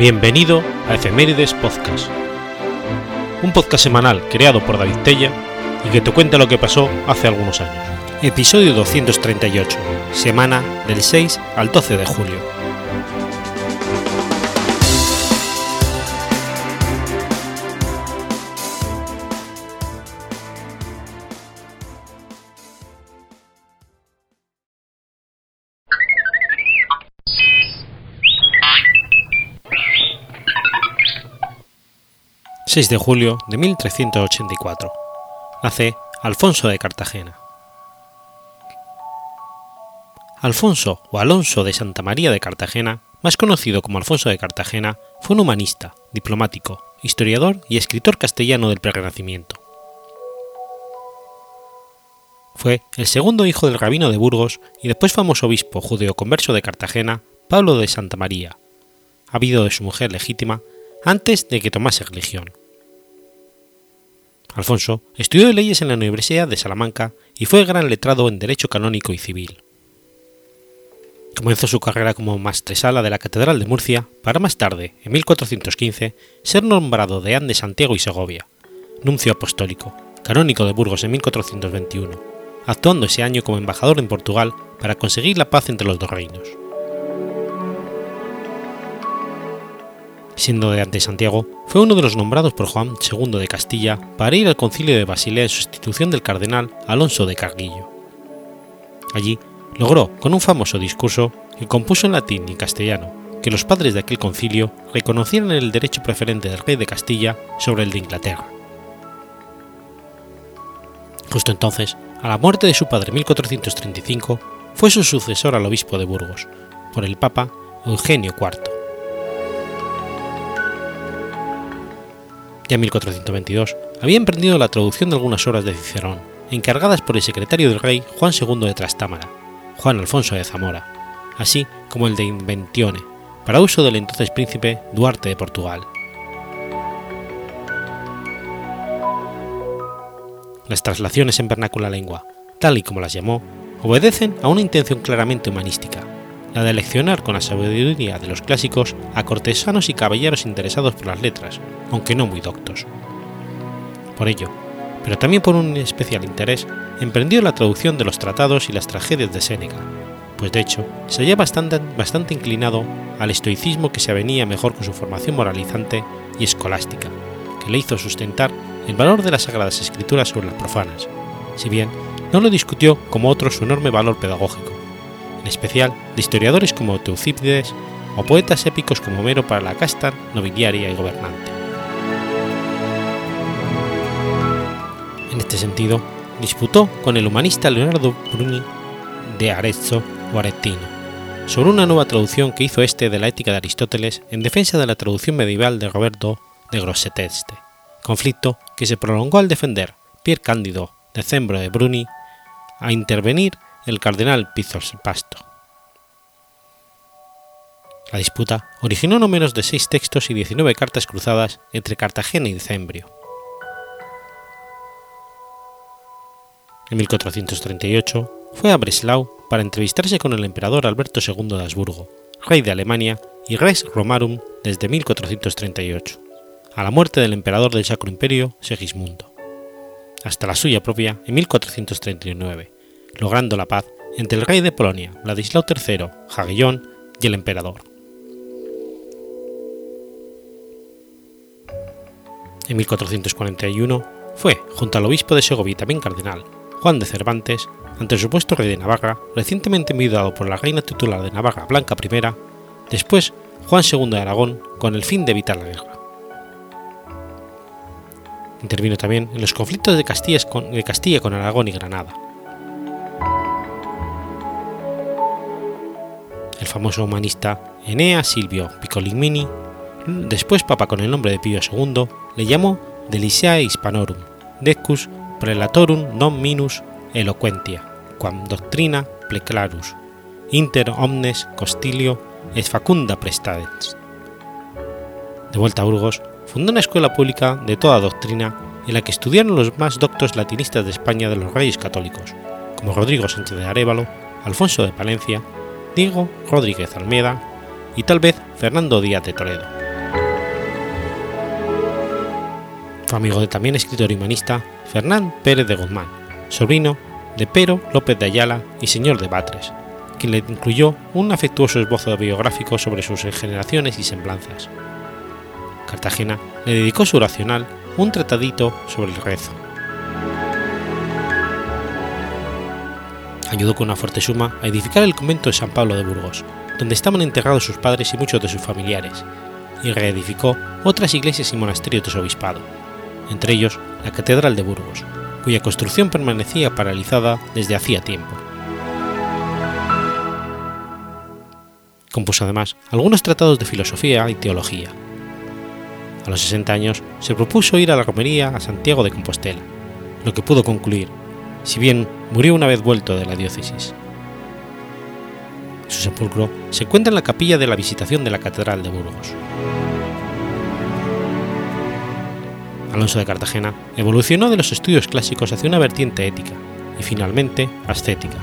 Bienvenido a Efemérides Podcast, un podcast semanal creado por David Tella y que te cuenta lo que pasó hace algunos años. Episodio 238, semana del 6 al 12 de julio. 6 de julio de 1384. Nace Alfonso de Cartagena. Alfonso o Alonso de Santa María de Cartagena, más conocido como Alfonso de Cartagena, fue un humanista, diplomático, historiador y escritor castellano del Prerenacimiento. Fue el segundo hijo del rabino de Burgos y después famoso obispo judeo-converso de Cartagena, Pablo de Santa María, habido de su mujer legítima antes de que tomase religión. Alfonso estudió leyes en la Universidad de Salamanca y fue gran letrado en Derecho Canónico y Civil. Comenzó su carrera como maestresala de la Catedral de Murcia para más tarde, en 1415, ser nombrado deán de Santiago y Segovia, nuncio apostólico, canónico de Burgos en 1421, actuando ese año como embajador en Portugal para conseguir la paz entre los dos reinos. Siendo de ante Santiago, fue uno de los nombrados por Juan II de Castilla para ir al concilio de Basilea en sustitución del cardenal Alonso de Carguillo. Allí logró, con un famoso discurso que compuso en latín y castellano, que los padres de aquel concilio reconocieran el derecho preferente del rey de Castilla sobre el de Inglaterra. Justo entonces, a la muerte de su padre en 1435, fue su sucesor al obispo de Burgos, por el Papa Eugenio IV. Ya en 1422 había emprendido la traducción de algunas obras de Cicerón, encargadas por el secretario del rey Juan II de Trastámara, Juan Alfonso de Zamora, así como el de Inventione, para uso del entonces príncipe Duarte de Portugal. Las traslaciones en vernácula lengua, tal y como las llamó, obedecen a una intención claramente humanística, la de leccionar con la sabiduría de los clásicos a cortesanos y caballeros interesados por las letras, aunque no muy doctos. Por ello, pero también por un especial interés, emprendió la traducción de los tratados y las tragedias de Séneca, pues de hecho se hallaba bastante, bastante inclinado al estoicismo que se avenía mejor con su formación moralizante y escolástica, que le hizo sustentar el valor de las sagradas escrituras sobre las profanas, si bien no lo discutió como otro su enorme valor pedagógico, en especial de historiadores como Teucípides o poetas épicos como Homero para la casta nobiliaria y gobernante. En este sentido, disputó con el humanista Leonardo Bruni de Arezzo o Aretino sobre una nueva traducción que hizo este de la ética de Aristóteles en defensa de la traducción medieval de Roberto de Grosseteste, conflicto que se prolongó al defender Pier Cándido de Cembro de Bruni a intervenir el cardenal Pasto. La disputa originó no menos de seis textos y 19 cartas cruzadas entre Cartagena y Decembrio. En 1438 fue a Breslau para entrevistarse con el emperador Alberto II de Habsburgo, rey de Alemania y res Romarum desde 1438, a la muerte del emperador del Sacro Imperio Segismundo, hasta la suya propia en 1439, logrando la paz entre el rey de Polonia, Ladislao III, Jagellón, y el emperador. En 1441 fue, junto al obispo de Segovia y también cardenal, Juan de Cervantes, ante el supuesto rey de Navarra, recientemente enviudado por la reina titular de Navarra Blanca I, después Juan II de Aragón, con el fin de evitar la guerra. Intervino también en los conflictos de Castilla con, de Castilla con Aragón y Granada, el famoso humanista Enea Silvio Piccolomini, después papa con el nombre de Pío II, le llamó Deliciae Hispanorum, decus prelatorum non minus eloquentia, quam doctrina pleclarus, inter omnes costilio et facunda prestadens. De vuelta a Burgos, fundó una escuela pública de toda doctrina en la que estudiaron los más doctos latinistas de España de los reyes católicos, como Rodrigo Sánchez de Arevalo, Alfonso de Palencia Diego Rodríguez Almeida y tal vez Fernando Díaz de Toledo. Fue amigo del también escritor y humanista Fernán Pérez de Guzmán, sobrino de Pero López de Ayala y señor de Batres, quien le incluyó un afectuoso esbozo biográfico sobre sus generaciones y semblanzas. Cartagena le dedicó su racional un tratadito sobre el rezo, Ayudó con una fuerte suma a edificar el convento de San Pablo de Burgos, donde estaban enterrados sus padres y muchos de sus familiares, y reedificó otras iglesias y monasterios de su obispado, entre ellos la Catedral de Burgos, cuya construcción permanecía paralizada desde hacía tiempo. Compuso además algunos tratados de filosofía y teología. A los 60 años se propuso ir a la romería a Santiago de Compostela, lo que pudo concluir, si bien murió una vez vuelto de la diócesis. Su sepulcro se encuentra en la capilla de la Visitación de la Catedral de Burgos. Alonso de Cartagena evolucionó de los estudios clásicos hacia una vertiente ética y finalmente ascética,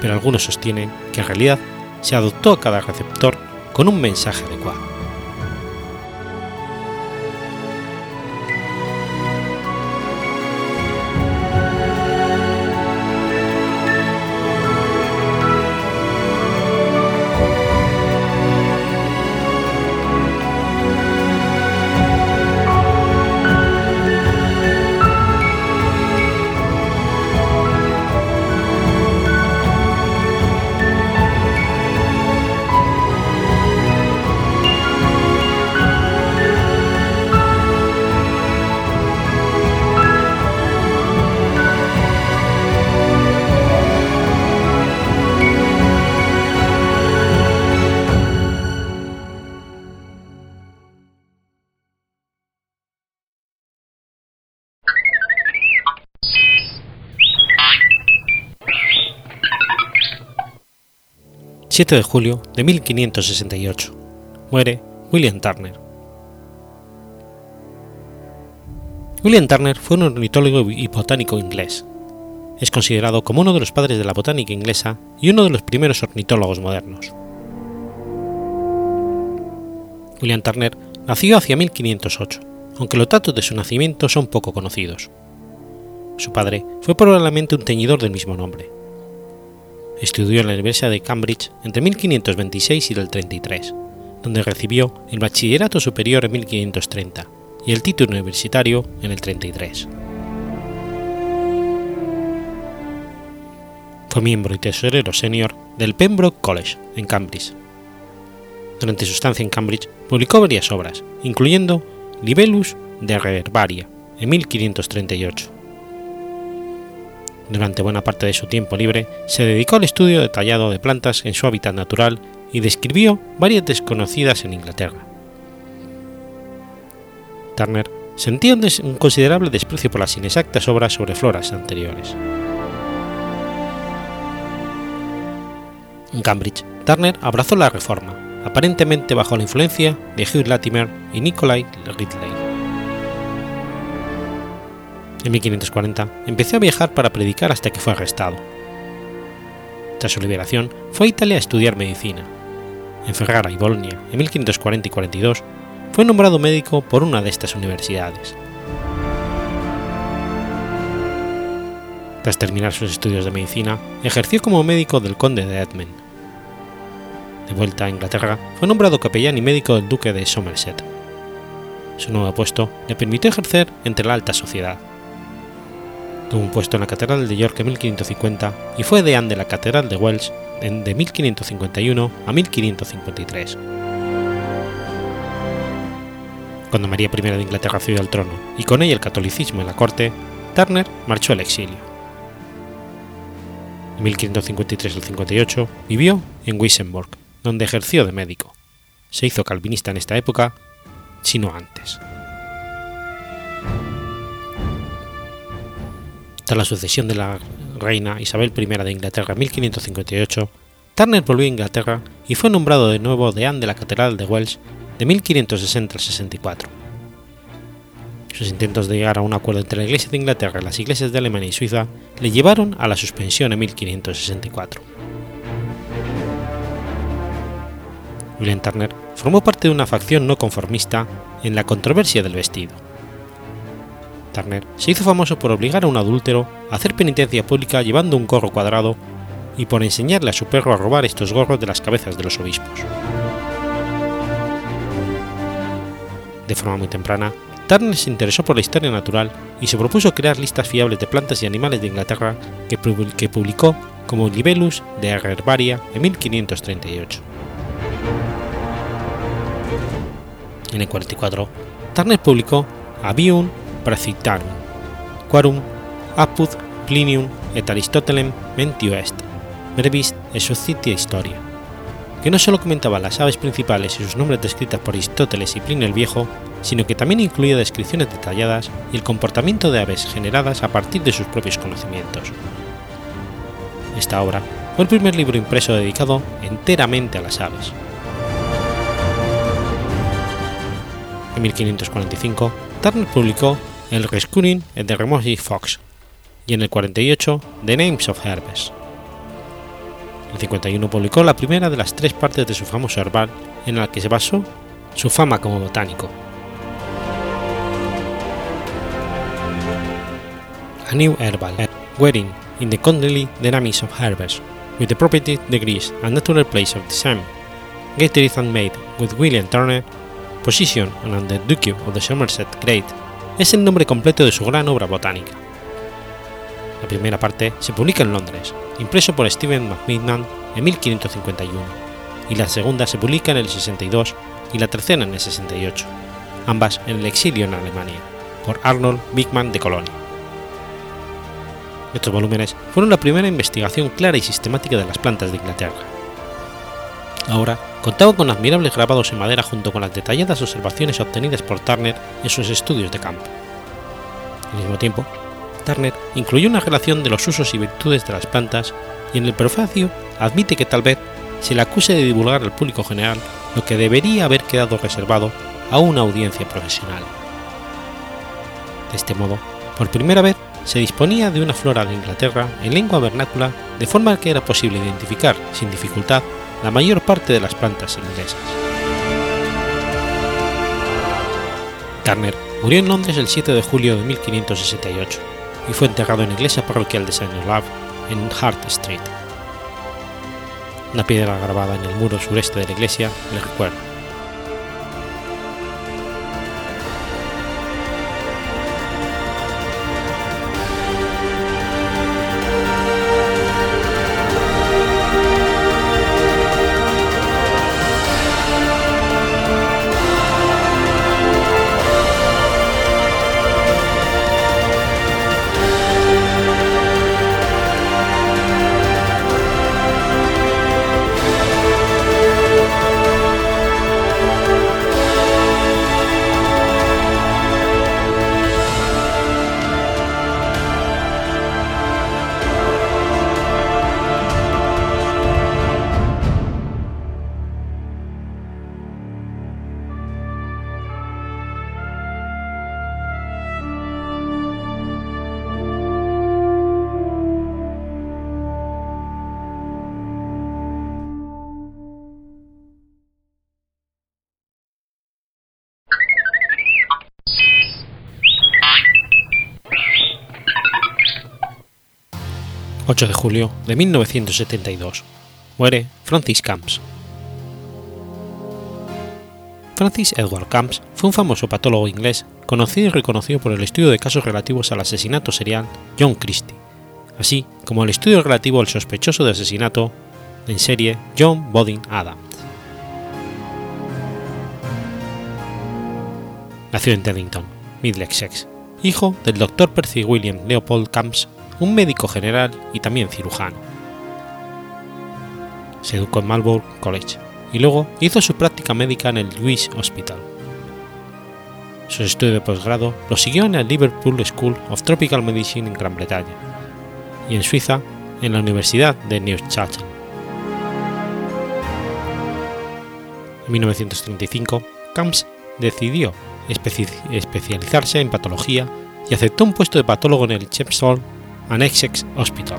pero algunos sostienen que en realidad se adoptó a cada receptor con un mensaje adecuado. 7 de julio de 1568. Muere William Turner. William Turner fue un ornitólogo y botánico inglés. Es considerado como uno de los padres de la botánica inglesa y uno de los primeros ornitólogos modernos. William Turner nació hacia 1508, aunque los datos de su nacimiento son poco conocidos. Su padre fue probablemente un teñidor del mismo nombre. Estudió en la Universidad de Cambridge entre 1526 y el 33, donde recibió el bachillerato superior en 1530 y el título universitario en el 33. Fue miembro y tesorero senior del Pembroke College en Cambridge. Durante su estancia en Cambridge publicó varias obras, incluyendo Libellus de Reverbaria en 1538 durante buena parte de su tiempo libre se dedicó al estudio detallado de plantas en su hábitat natural y describió varias desconocidas en Inglaterra. Turner sentía un, considerable desprecio por las inexactas obras sobre floras anteriores. En Cambridge, Turner abrazó la reforma, aparentemente bajo la influencia de Hugh Latimer y Nicolai Ridley. En 1540 empezó a viajar para predicar hasta que fue arrestado. Tras su liberación, fue a Italia a estudiar medicina. En Ferrara y Bolonia, en 1540 y 42, fue nombrado médico por una de estas universidades. Tras terminar sus estudios de medicina, ejerció como médico del conde de Edmund. De vuelta a Inglaterra, fue nombrado capellán y médico del duque de Somerset. Su nuevo puesto le permitió ejercer entre la alta sociedad. Tuvo un puesto en la Catedral de York en 1550 y fue deán de la Catedral de Wells de 1551 a 1553. Cuando María I de Inglaterra accedió al trono y con ella el catolicismo en la corte, Turner marchó al exilio. En 1553 al 58 vivió en Wissembourg, donde ejerció de médico. Se hizo calvinista en esta época, sino antes. Tras la sucesión de la reina Isabel I de Inglaterra en 1558, Turner volvió a Inglaterra y fue nombrado de nuevo deán de la Catedral de Wells de 1560 al 64. Sus intentos de llegar a un acuerdo entre la Iglesia de Inglaterra las iglesias de Alemania y Suiza le llevaron a la suspensión en 1564. William Turner formó parte de una facción no conformista en la controversia del vestido Turner se hizo famoso por obligar a un adúltero a hacer penitencia pública llevando un gorro cuadrado y por enseñarle a su perro a robar estos gorros de las cabezas de los obispos. De forma muy temprana, Turner se interesó por la historia natural y se propuso crear listas fiables de plantas y animales de Inglaterra que, publicó como Libellus de Herbaria en 1538. En el 44, Turner publicó Avium Praecitarum, Quarum apud Plinium et Aristotelem mentio est, brevis et societia historia, que no solo comentaba las aves principales y sus nombres descritas por Aristóteles y Plinio el Viejo, sino que también incluía descripciones detalladas y el comportamiento de aves generadas a partir de sus propios conocimientos. Esta obra fue el primer libro impreso dedicado enteramente a las aves. En 1545, Turner publicó el Rescuing the Remote Fox y en el 48 The Names of Herbes. En el 51 publicó la primera de las tres partes de su famoso herbal en la que se basó su fama como botánico. A New Herbal, wherein in the Condley Dynamics of Herbes, with the property degrees and natural place of the same, gated and made with William Turner Position on the Duke of the Somerset Great es el nombre completo de su gran obra botánica. La primera parte se publica en Londres, impreso por Stephen Macmillan en 1551, y la segunda se publica en el 62 y la tercera en el 68, ambas en el exilio en Alemania, por Arnold Bigman de Colonia. Estos volúmenes fueron la primera investigación clara y sistemática de las plantas de Inglaterra. Ahora contaba con admirables grabados en madera junto con las detalladas observaciones obtenidas por Turner en sus estudios de campo. Al mismo tiempo, Turner incluyó una relación de los usos y virtudes de las plantas y en el prefacio admite que tal vez se le acuse de divulgar al público general lo que debería haber quedado reservado a una audiencia profesional. De este modo, por primera vez se disponía de una flora de Inglaterra en lengua vernácula de forma que era posible identificar sin dificultad la mayor parte de las plantas inglesas. Turner murió en Londres el 7 de julio de 1568 y fue enterrado en la iglesia parroquial de St. Olaf en Hart Street. Una piedra grabada en el muro sureste de la iglesia le recuerda 8 de julio de 1972. Muere Francis Camps. Francis Edward Camps fue un famoso patólogo inglés conocido y reconocido por el estudio de casos relativos al asesinato serial John Christie, así como el estudio relativo al sospechoso de asesinato en serie John Bodin Adams. Nació en Teddington, Middlesex, hijo del Dr. Percy William Leopold Camps un médico general y también cirujano. Se educó en Marlborough College y luego hizo su práctica médica en el Lewis Hospital. Su estudio de posgrado lo siguió en la Liverpool School of Tropical Medicine en Gran Bretaña y en Suiza en la Universidad de Neuchâtel. En 1935, Camps decidió especializarse en patología y aceptó un puesto de patólogo en el Chepstow and Essex Hospital.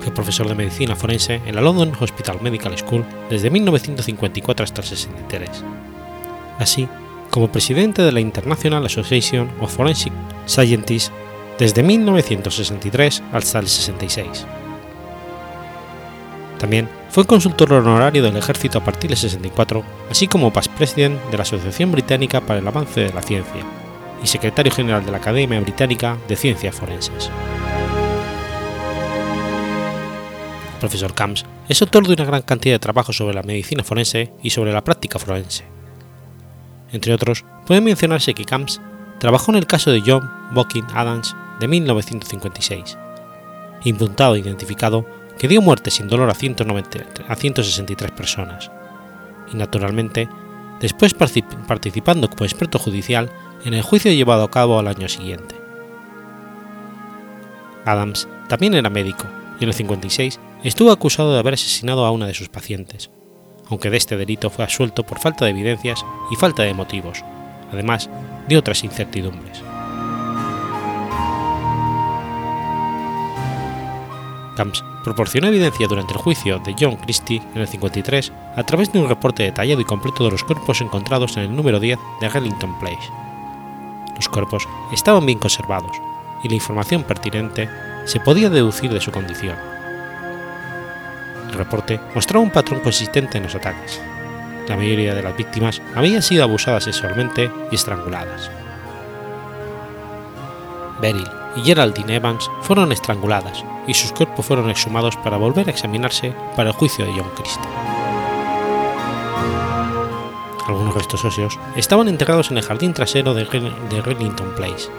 Fue profesor de medicina forense en la London Hospital Medical School desde 1954 hasta el 63, así como presidente de la International Association of Forensic Scientists desde 1963 hasta el 66. También fue consultor honorario del ejército a partir del 64, así como past president de la Asociación Británica para el Avance de la Ciencia y secretario general de la Academia Británica de Ciencias Forenses. El profesor Camps es autor de una gran cantidad de trabajos sobre la medicina forense y sobre la práctica forense. Entre otros, puede mencionarse que Camps trabajó en el caso de John Bokin Adams de 1956, imputado e identificado que dio muerte sin dolor a, 190, a 163 personas, y naturalmente, después participando como experto judicial en el juicio llevado a cabo al año siguiente. Adams también era médico y en el 56 estuvo acusado de haber asesinado a una de sus pacientes, aunque de este delito fue absuelto por falta de evidencias y falta de motivos, además de otras incertidumbres. Camps proporcionó evidencia durante el juicio de John Christie en el 53 a través de un reporte detallado y completo de los cuerpos encontrados en el número 10 de Rellington Place. Los cuerpos estaban bien conservados y la información pertinente se podía deducir de su condición. El reporte mostraba un patrón consistente en los ataques. La mayoría de las víctimas habían sido abusadas sexualmente y estranguladas. Beryl y Geraldine Evans fueron estranguladas y sus cuerpos fueron exhumados para volver a examinarse para el juicio de John Christie. Algunos restos óseos estaban enterrados en el jardín trasero de, Rillington Place,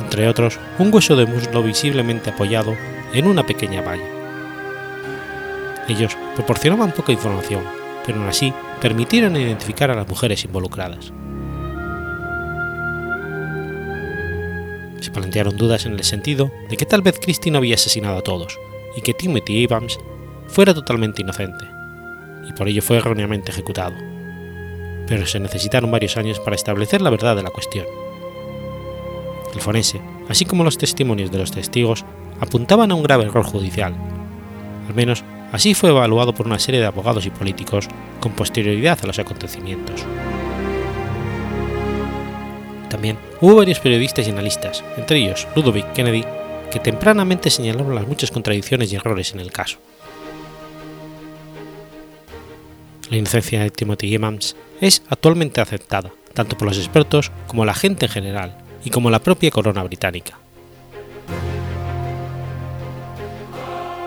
entre otros un hueso de muslo visiblemente apoyado en una pequeña valla. Ellos proporcionaban poca información, pero aún así permitieron identificar a las mujeres involucradas. Se plantearon dudas en el sentido de que tal vez Christie no había asesinado a todos y que Timothy Evans fuera totalmente inocente, y por ello fue erróneamente ejecutado. Pero se necesitaron varios años para establecer la verdad de la cuestión. El forense, así como los testimonios de los testigos, apuntaban a un grave error judicial. Al menos así fue evaluado por una serie de abogados y políticos con posterioridad a los acontecimientos. También hubo varios periodistas y analistas, entre ellos Ludovic Kennedy, que tempranamente señalaron las muchas contradicciones y errores en el caso. La inocencia de Timothy Evans es actualmente aceptada tanto por los expertos como la gente en general y como la propia corona británica.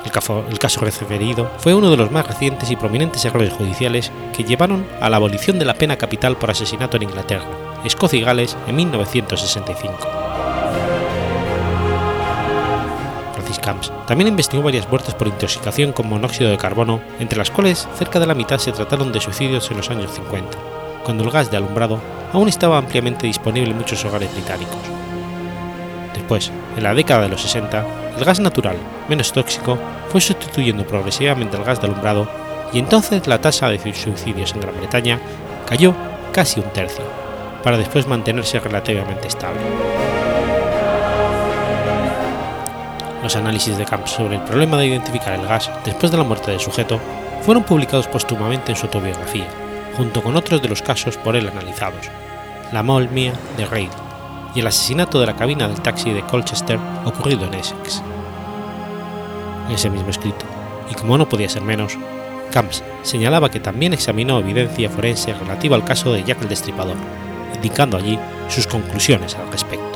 El caso, el caso referido fue uno de los más recientes y prominentes errores judiciales que llevaron a la abolición de la pena capital por asesinato en Inglaterra, Escocia y Gales en 1965. También investigó varias muertes por intoxicación con monóxido de carbono, entre las cuales cerca de la mitad se trataron de suicidios en los años 50, cuando el gas de alumbrado aún estaba ampliamente disponible en muchos hogares británicos. Después, en la década de los 60, el gas natural, menos tóxico, fue sustituyendo progresivamente al gas de alumbrado y entonces la tasa de suicidios en Gran Bretaña cayó casi un tercio, para después mantenerse relativamente estable. Los análisis de Camps sobre el problema de identificar el gas después de la muerte del sujeto fueron publicados póstumamente en su autobiografía, junto con otros de los casos por él analizados, la molmia de Reid y el asesinato de la cabina del taxi de Colchester ocurrido en Essex. En ese mismo escrito, y como no podía ser menos, Camps señalaba que también examinó evidencia forense relativa al caso de Jack el Destripador, indicando allí sus conclusiones al respecto.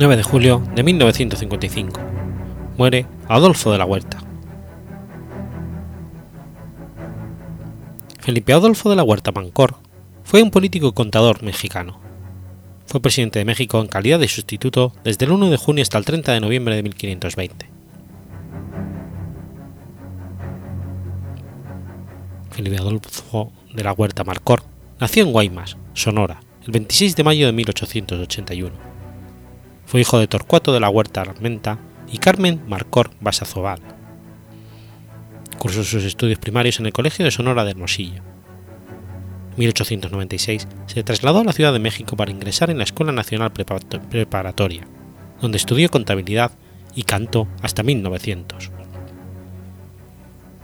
9 de julio de 1955. Muere Adolfo de la Huerta. Felipe Adolfo de la Huerta Mancor fue un político y contador mexicano. Fue presidente de México en calidad de sustituto desde el 1 de junio hasta el 30 de noviembre de 1520. Felipe Adolfo de la Huerta Marcor nació en Guaymas, Sonora, el 26 de mayo de 1881. Fue hijo de Torcuato de la Huerta Armenta y Carmen Marcor Basazobal. Cursó sus estudios primarios en el Colegio de Sonora de Hermosillo. En 1896 se trasladó a la Ciudad de México para ingresar en la Escuela Nacional Preparatoria, donde estudió contabilidad y canto hasta 1900.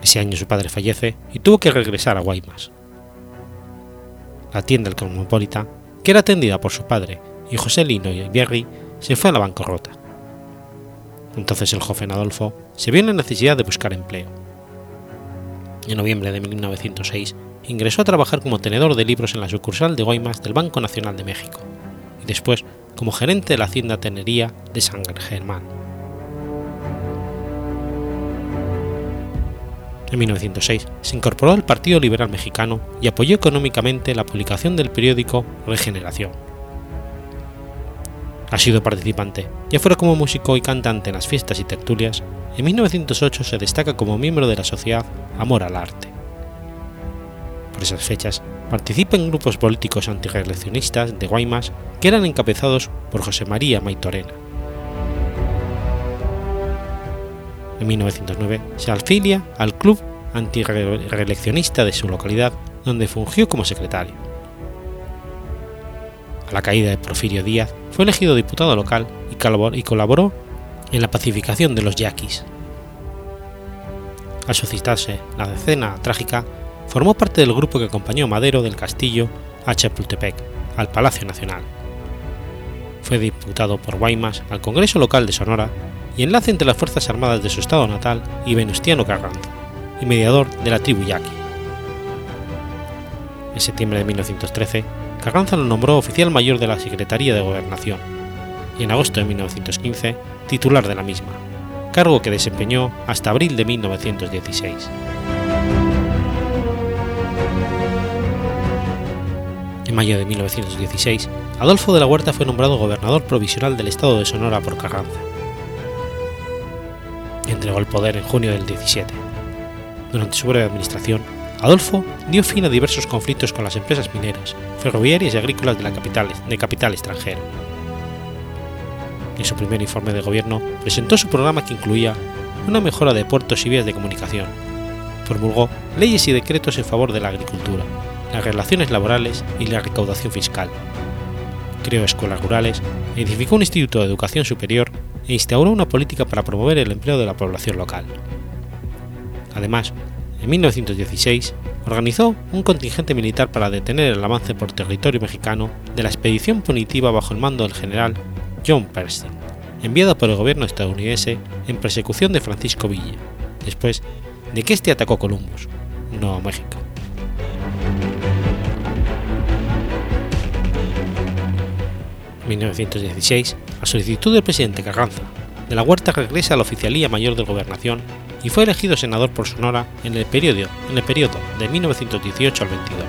Ese año su padre fallece y tuvo que regresar a Guaymas. La tienda del Cosmopolita, que era atendida por su padre y José Lino y Berry, se fue a la bancarrota. Entonces el joven Adolfo se vio en la necesidad de buscar empleo. En noviembre de 1906 ingresó a trabajar como tenedor de libros en la sucursal de Guaymas del Banco Nacional de México y después como gerente de la hacienda Tenería de San Germán. En 1906 se incorporó al Partido Liberal Mexicano y apoyó económicamente la publicación del periódico Regeneración. Ha sido participante, ya fuera como músico y cantante en las fiestas y tertulias, en 1908 se destaca como miembro de la Sociedad Amor al Arte. Por esas fechas, participa en grupos políticos antirreeleccionistas de Guaymas que eran encabezados por José María Maitorena. En 1909 se afilia al club antirreeleccionista de su localidad, donde fungió como secretario. A la caída de Porfirio Díaz fue elegido diputado local y colaboró en la pacificación de los yaquis. Al suscitarse la decena trágica, formó parte del grupo que acompañó a Madero del Castillo a Chapultepec, al Palacio Nacional. Fue diputado por Guaymas al Congreso Local de Sonora y enlace entre las Fuerzas Armadas de su estado natal y Venustiano Carranza, y mediador de la tribu yaqui. En septiembre de 1913, Carranza lo nombró oficial mayor de la Secretaría de Gobernación y en agosto de 1915 titular de la misma, cargo que desempeñó hasta abril de 1916. En mayo de 1916, Adolfo de la Huerta fue nombrado gobernador provisional del estado de Sonora por Carranza entregó el poder en junio del 17. Durante su breve administración, Adolfo dio fin a diversos conflictos con las empresas mineras, ferroviarias y agrícolas de, la capital, de capital extranjero. En su primer informe de gobierno presentó su programa que incluía una mejora de puertos y vías de comunicación, promulgó leyes y decretos en favor de la agricultura, las relaciones laborales y la recaudación fiscal, creó escuelas rurales, edificó un instituto de educación superior e instauró una política para promover el empleo de la población local. Además, en 1916 organizó un contingente militar para detener el avance por territorio mexicano de la expedición punitiva bajo el mando del general John Pershing, enviada por el gobierno estadounidense en persecución de Francisco Villa, después de que este atacó Columbus, Nuevo México. En 1916 a solicitud del presidente Carranza, de la Huerta regresa a la oficialía mayor de gobernación y fue elegido senador por Sonora en el periodo, de 1918 al 22.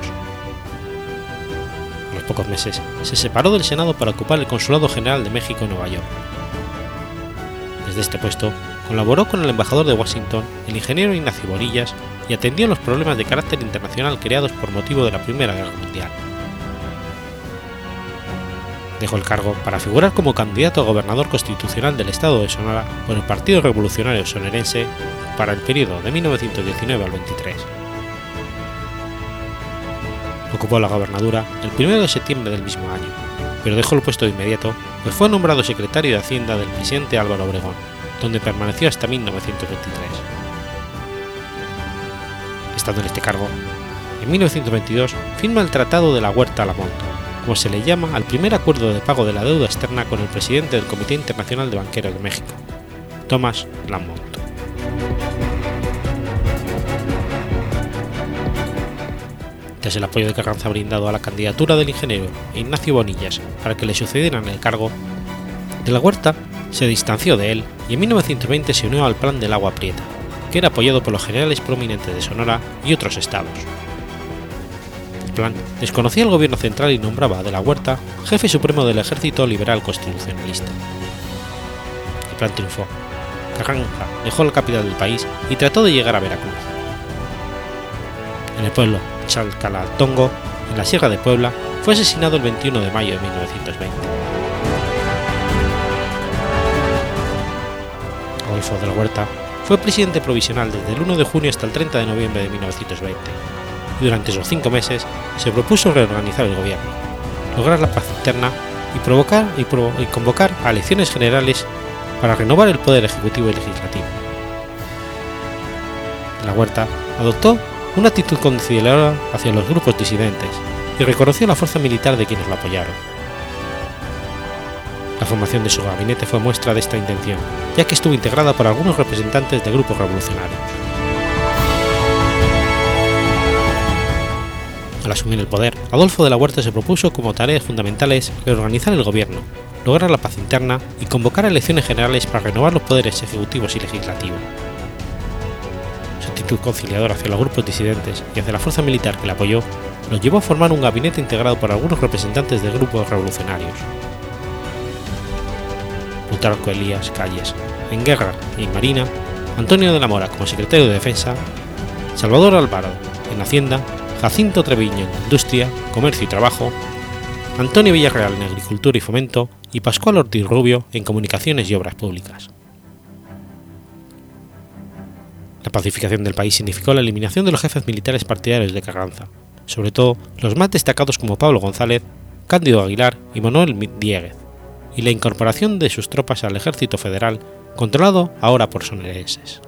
A los pocos meses se separó del Senado para ocupar el Consulado General de México en Nueva York. Desde este puesto colaboró con el embajador de Washington, el ingeniero Ignacio Borillas, y atendió los problemas de carácter internacional creados por motivo de la Primera Guerra Mundial dejó el cargo para figurar como candidato a gobernador constitucional del estado de Sonora por el Partido Revolucionario Sonorense para el periodo de 1919 al 23. Ocupó la gobernadura el 1 de septiembre del mismo año, pero dejó el puesto de inmediato, pues fue nombrado secretario de Hacienda del presidente Álvaro Obregón, donde permaneció hasta 1923. Estando en este cargo, en 1922 firma el Tratado de la Huerta a la Monta, como se le llama al primer acuerdo de pago de la deuda externa con el presidente del Comité Internacional de Banqueros de México, Thomas Lamont. Tras el apoyo de Carranza brindado a la candidatura del ingeniero Ignacio Bonillas para que le sucediera en el cargo, de la Huerta se distanció de él y en 1920 se unió al Plan del Agua Prieta, que era apoyado por los generales prominentes de Sonora y otros estados plan desconocía el gobierno central y nombraba a De la Huerta jefe supremo del ejército liberal constitucionalista. El plan triunfó. Carranza dejó la capital del país y trató de llegar a Veracruz. en el pueblo Chalcalatongo, en la Sierra de Puebla, fue asesinado el 21 de mayo de 1920. Adolfo de la Huerta fue presidente provisional desde el 1 de junio hasta el 30 de noviembre de 1920 durante esos cinco meses se propuso reorganizar el gobierno, lograr la paz interna y, provocar y convocar a elecciones generales para renovar el poder ejecutivo y legislativo. La Huerta adoptó una actitud conciliadora hacia los grupos disidentes y reconoció la fuerza militar de quienes lo apoyaron. La formación de su gabinete fue muestra de esta intención, ya que estuvo integrada por algunos representantes de grupos revolucionarios. Al asumir el poder, Adolfo de la Huerta se propuso como tareas fundamentales reorganizar el gobierno, lograr la paz interna y convocar elecciones generales para renovar los poderes ejecutivos y legislativos. Su actitud conciliadora hacia los grupos disidentes y hacia la fuerza militar que le apoyó los llevó a formar un gabinete integrado por algunos representantes de grupos revolucionarios. Plutarco Elías Calles, en Guerra y Marina, Antonio de la Mora como secretario de Defensa, Salvador Alvaro en Hacienda, Jacinto Treviño en Industria, Comercio y Trabajo, Antonio Villarreal en Agricultura y Fomento y Pascual Ortiz Rubio en Comunicaciones y Obras Públicas. La pacificación del país significó la eliminación de los jefes militares partidarios de Carranza, sobre todo los más destacados como Pablo González, Cándido Aguilar y Manuel Dieguez, y la incorporación de sus tropas al ejército federal, controlado ahora por sonerenses.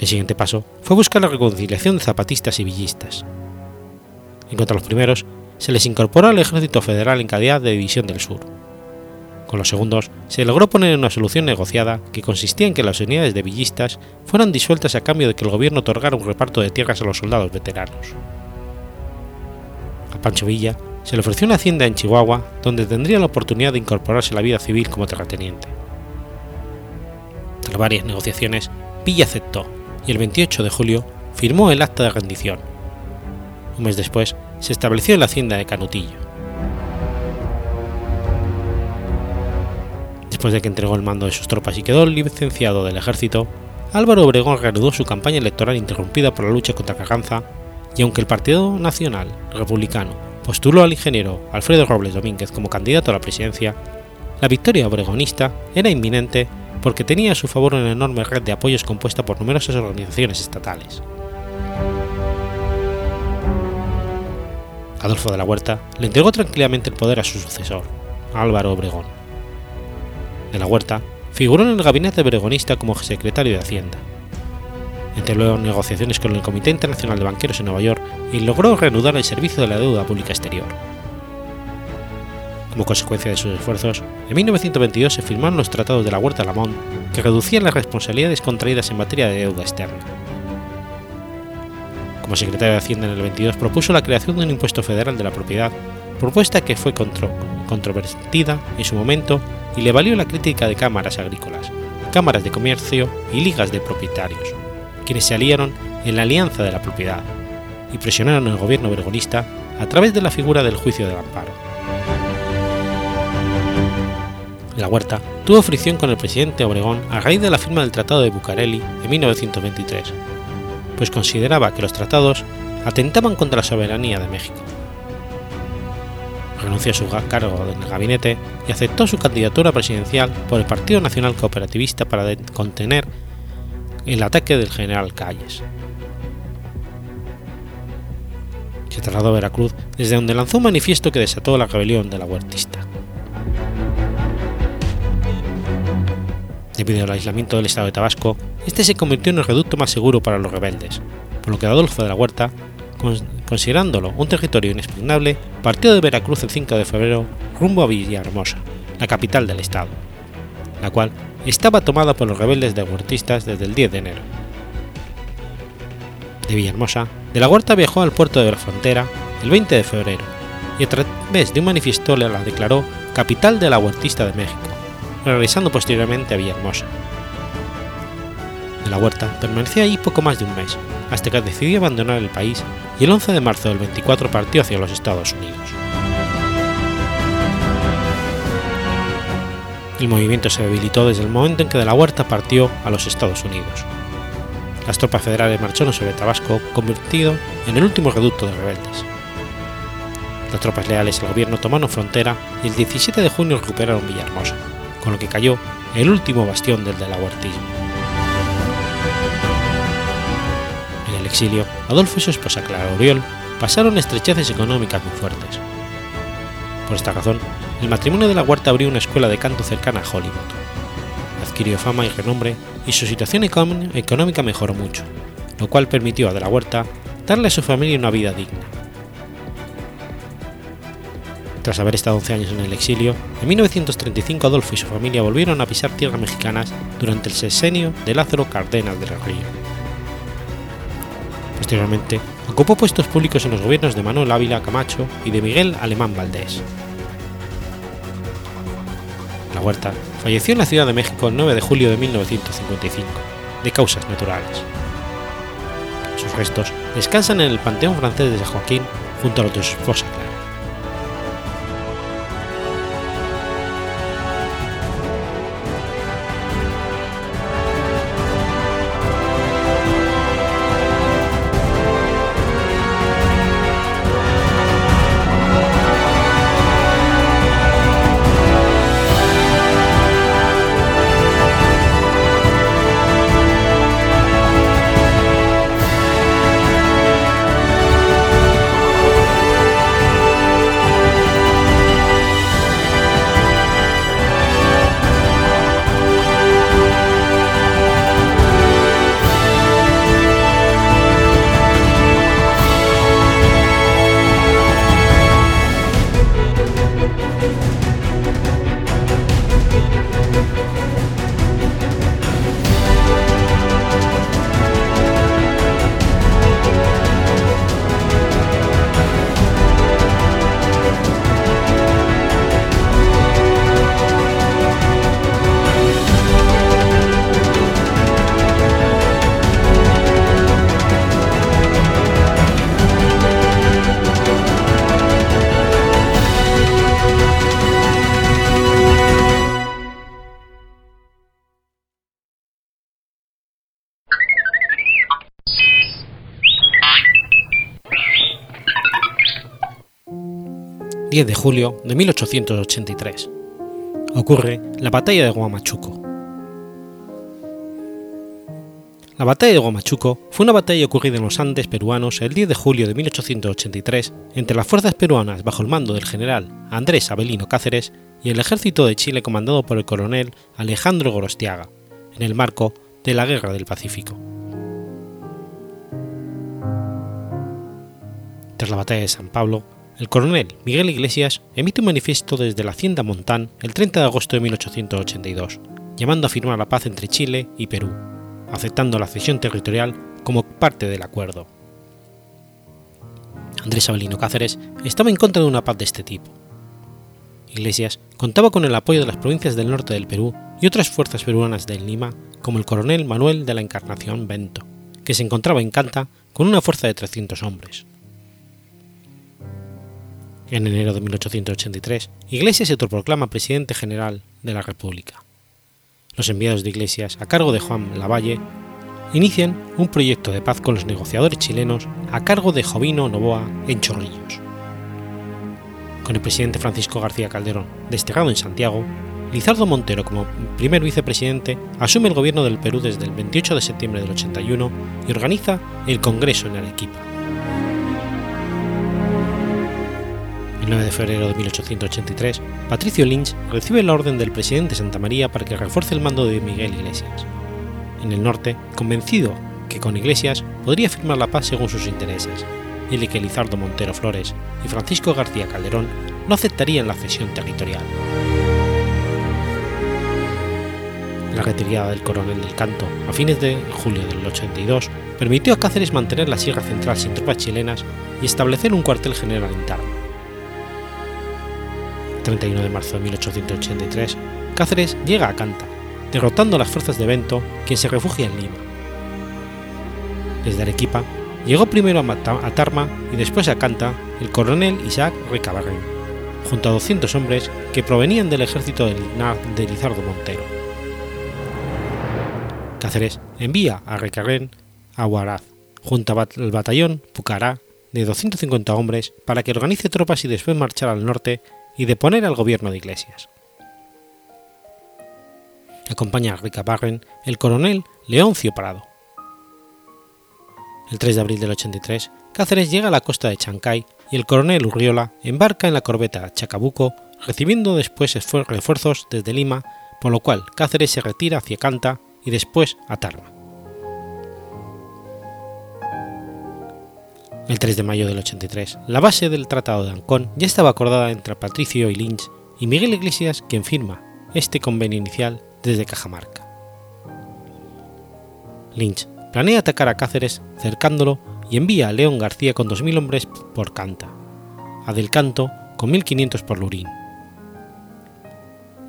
El siguiente paso fue buscar la reconciliación de zapatistas y villistas. En cuanto a los primeros, se les incorporó al ejército federal en calidad de División del Sur. Con los segundos, se logró poner una solución negociada que consistía en que las unidades de villistas fueran disueltas a cambio de que el gobierno otorgara un reparto de tierras a los soldados veteranos. A Pancho Villa se le ofreció una hacienda en Chihuahua donde tendría la oportunidad de incorporarse a la vida civil como terrateniente. Tras varias negociaciones, Villa aceptó y el 28 de julio firmó el acta de rendición. Un mes después, se estableció en la hacienda de Canutillo. Después de que entregó el mando de sus tropas y quedó licenciado del ejército, Álvaro Obregón reanudó su campaña electoral interrumpida por la lucha contra Carranza y aunque el Partido Nacional Republicano postuló al ingeniero Alfredo Robles Domínguez como candidato a la presidencia, la victoria obregonista era inminente porque tenía a su favor una enorme red de apoyos compuesta por numerosas organizaciones estatales. Adolfo de la Huerta le entregó tranquilamente el poder a su sucesor, Álvaro Obregón. De la Huerta figuró en el gabinete obregonista como secretario de Hacienda. Entabló negociaciones con el Comité Internacional de Banqueros en Nueva York y logró reanudar el servicio de la deuda pública exterior. Como consecuencia de sus esfuerzos, en 1922 se firmaron los Tratados de la Huerta Lamont que reducían las responsabilidades contraídas en materia de deuda externa. Como secretario de Hacienda en el 22 propuso la creación de un impuesto federal de la propiedad, propuesta que fue contro controvertida en su momento y le valió la crítica de cámaras agrícolas, cámaras de comercio y ligas de propietarios, quienes se aliaron en la Alianza de la Propiedad y presionaron al gobierno vergonista a través de la figura del juicio del amparo. La Huerta tuvo fricción con el presidente Obregón a raíz de la firma del Tratado de Bucareli en 1923, pues consideraba que los tratados atentaban contra la soberanía de México. Renunció a su cargo en el gabinete y aceptó su candidatura presidencial por el Partido Nacional Cooperativista para contener el ataque del general Calles. Se trasladó a Veracruz, desde donde lanzó un manifiesto que desató la rebelión de la huertista. Debido al aislamiento del estado de Tabasco, este se convirtió en el reducto más seguro para los rebeldes, por lo que Adolfo de la Huerta, considerándolo un territorio inexpugnable, partió de Veracruz el 5 de febrero rumbo a Villahermosa, la capital del estado, la cual estaba tomada por los rebeldes de huertistas desde el 10 de enero. De Villahermosa, de la Huerta viajó al puerto de la frontera el 20 de febrero y a través de un manifiesto la declaró capital de la huertista de México, regresando posteriormente a Villahermosa. De la Huerta permaneció allí poco más de un mes, hasta que decidió abandonar el país y el 11 de marzo del 24 partió hacia los Estados Unidos. El movimiento se debilitó desde el momento en que de la Huerta partió a los Estados Unidos. las tropas federales marcharon sobre Tabasco, convertido en el último reducto de rebeldes. Las tropas leales al gobierno tomaron frontera y el 17 de junio recuperaron Villahermosa, con lo que cayó el último bastión del delahuertismo. En el exilio, Adolfo y su esposa Clara Oriol pasaron estrecheces económicas muy fuertes. Por esta razón, el matrimonio de la Huerta abrió una escuela de canto cercana a Hollywood. Adquirió fama y renombre y su situación económica mejoró mucho, lo cual permitió a De la Huerta darle a su familia una vida digna. Tras haber estado 11 años en el exilio, en 1935 Adolfo y su familia volvieron a pisar tierras mexicanas durante el sexenio de Lázaro Cárdenas del Río. Posteriormente, ocupó puestos públicos en los gobiernos de Manuel Ávila Camacho y de Miguel Alemán Valdés. La Huerta falleció en la Ciudad de México el 9 de julio de 1955, de causas naturales. Sus restos descansan en el Panteón Francés de San Joaquín junto a los de su esposa 10 de julio de 1883. Ocurre la batalla de Guamachuco. La batalla de Guamachuco fue una batalla ocurrida en los Andes peruanos el 10 de julio de 1883 entre las fuerzas peruanas bajo el mando del general Andrés Abelino Cáceres y el ejército de Chile comandado por el coronel Alejandro Gorostiaga, en el marco de la Guerra del Pacífico. Tras la batalla de San Pablo, el coronel Miguel Iglesias emite un manifiesto desde la Hacienda Montán el 30 de agosto de 1882, llamando a firmar la paz entre Chile y Perú, aceptando la cesión territorial como parte del acuerdo. Andrés Avelino Cáceres estaba en contra de una paz de este tipo. Iglesias contaba con el apoyo de las provincias del norte del Perú y otras fuerzas peruanas de Lima, como el coronel Manuel de la Encarnación Bento, que se encontraba en Canta con una fuerza de 300 hombres. En enero de 1883, Iglesias se autoproclama presidente general de la República. Los enviados de Iglesias, a cargo de Juan Lavalle, inician un proyecto de paz con los negociadores chilenos a cargo de Jovino Novoa en Chorrillos. Con el presidente Francisco García Calderón desterrado en Santiago, Lizardo Montero como primer vicepresidente asume el gobierno del Perú desde el 28 de septiembre del 81 y organiza el Congreso en Arequipa. El 9 de febrero de 1883, Patricio Lynch recibe la orden del presidente Santa María para que refuerce el mando de Miguel Iglesias. En el norte, convencido que con Iglesias podría firmar la paz según sus intereses, y de que Lizardo Montero Flores y Francisco García Calderón no aceptarían la cesión territorial. La retirada del coronel del Canto a fines de julio del 82 permitió a Cáceres mantener la Sierra Central sin tropas chilenas y establecer un cuartel general en Tarma. 31 de marzo de 1883, Cáceres llega a Canta, derrotando a las fuerzas de Bento, quien se refugia en Lima. Desde Arequipa, llegó primero a Tarma y después a Canta el coronel Isaac Recabarren, junto a 200 hombres que provenían del ejército de Lizardo Montero. Cáceres envía a Recabarren a Huaraz, junto al batallón Pucará de 250 hombres para que organice tropas y después marchar al norte y deponer al gobierno de Iglesias. Acompaña a Ricabarren el coronel Leoncio Parado. El 3 de abril del 83, Cáceres llega a la costa de Chancay y el coronel Urriola embarca en la corbeta Chacabuco, recibiendo después refuerzos desde Lima, por lo cual Cáceres se retira hacia Canta y después a Tarma. El 3 de mayo del 83, la base del Tratado de Ancón ya estaba acordada entre Patricio y Lynch y Miguel Iglesias, quien firma este convenio inicial desde Cajamarca. Lynch planea atacar a Cáceres cercándolo y envía a León García con 2.000 hombres por Canta, a Del Canto con 1.500 por Lurín.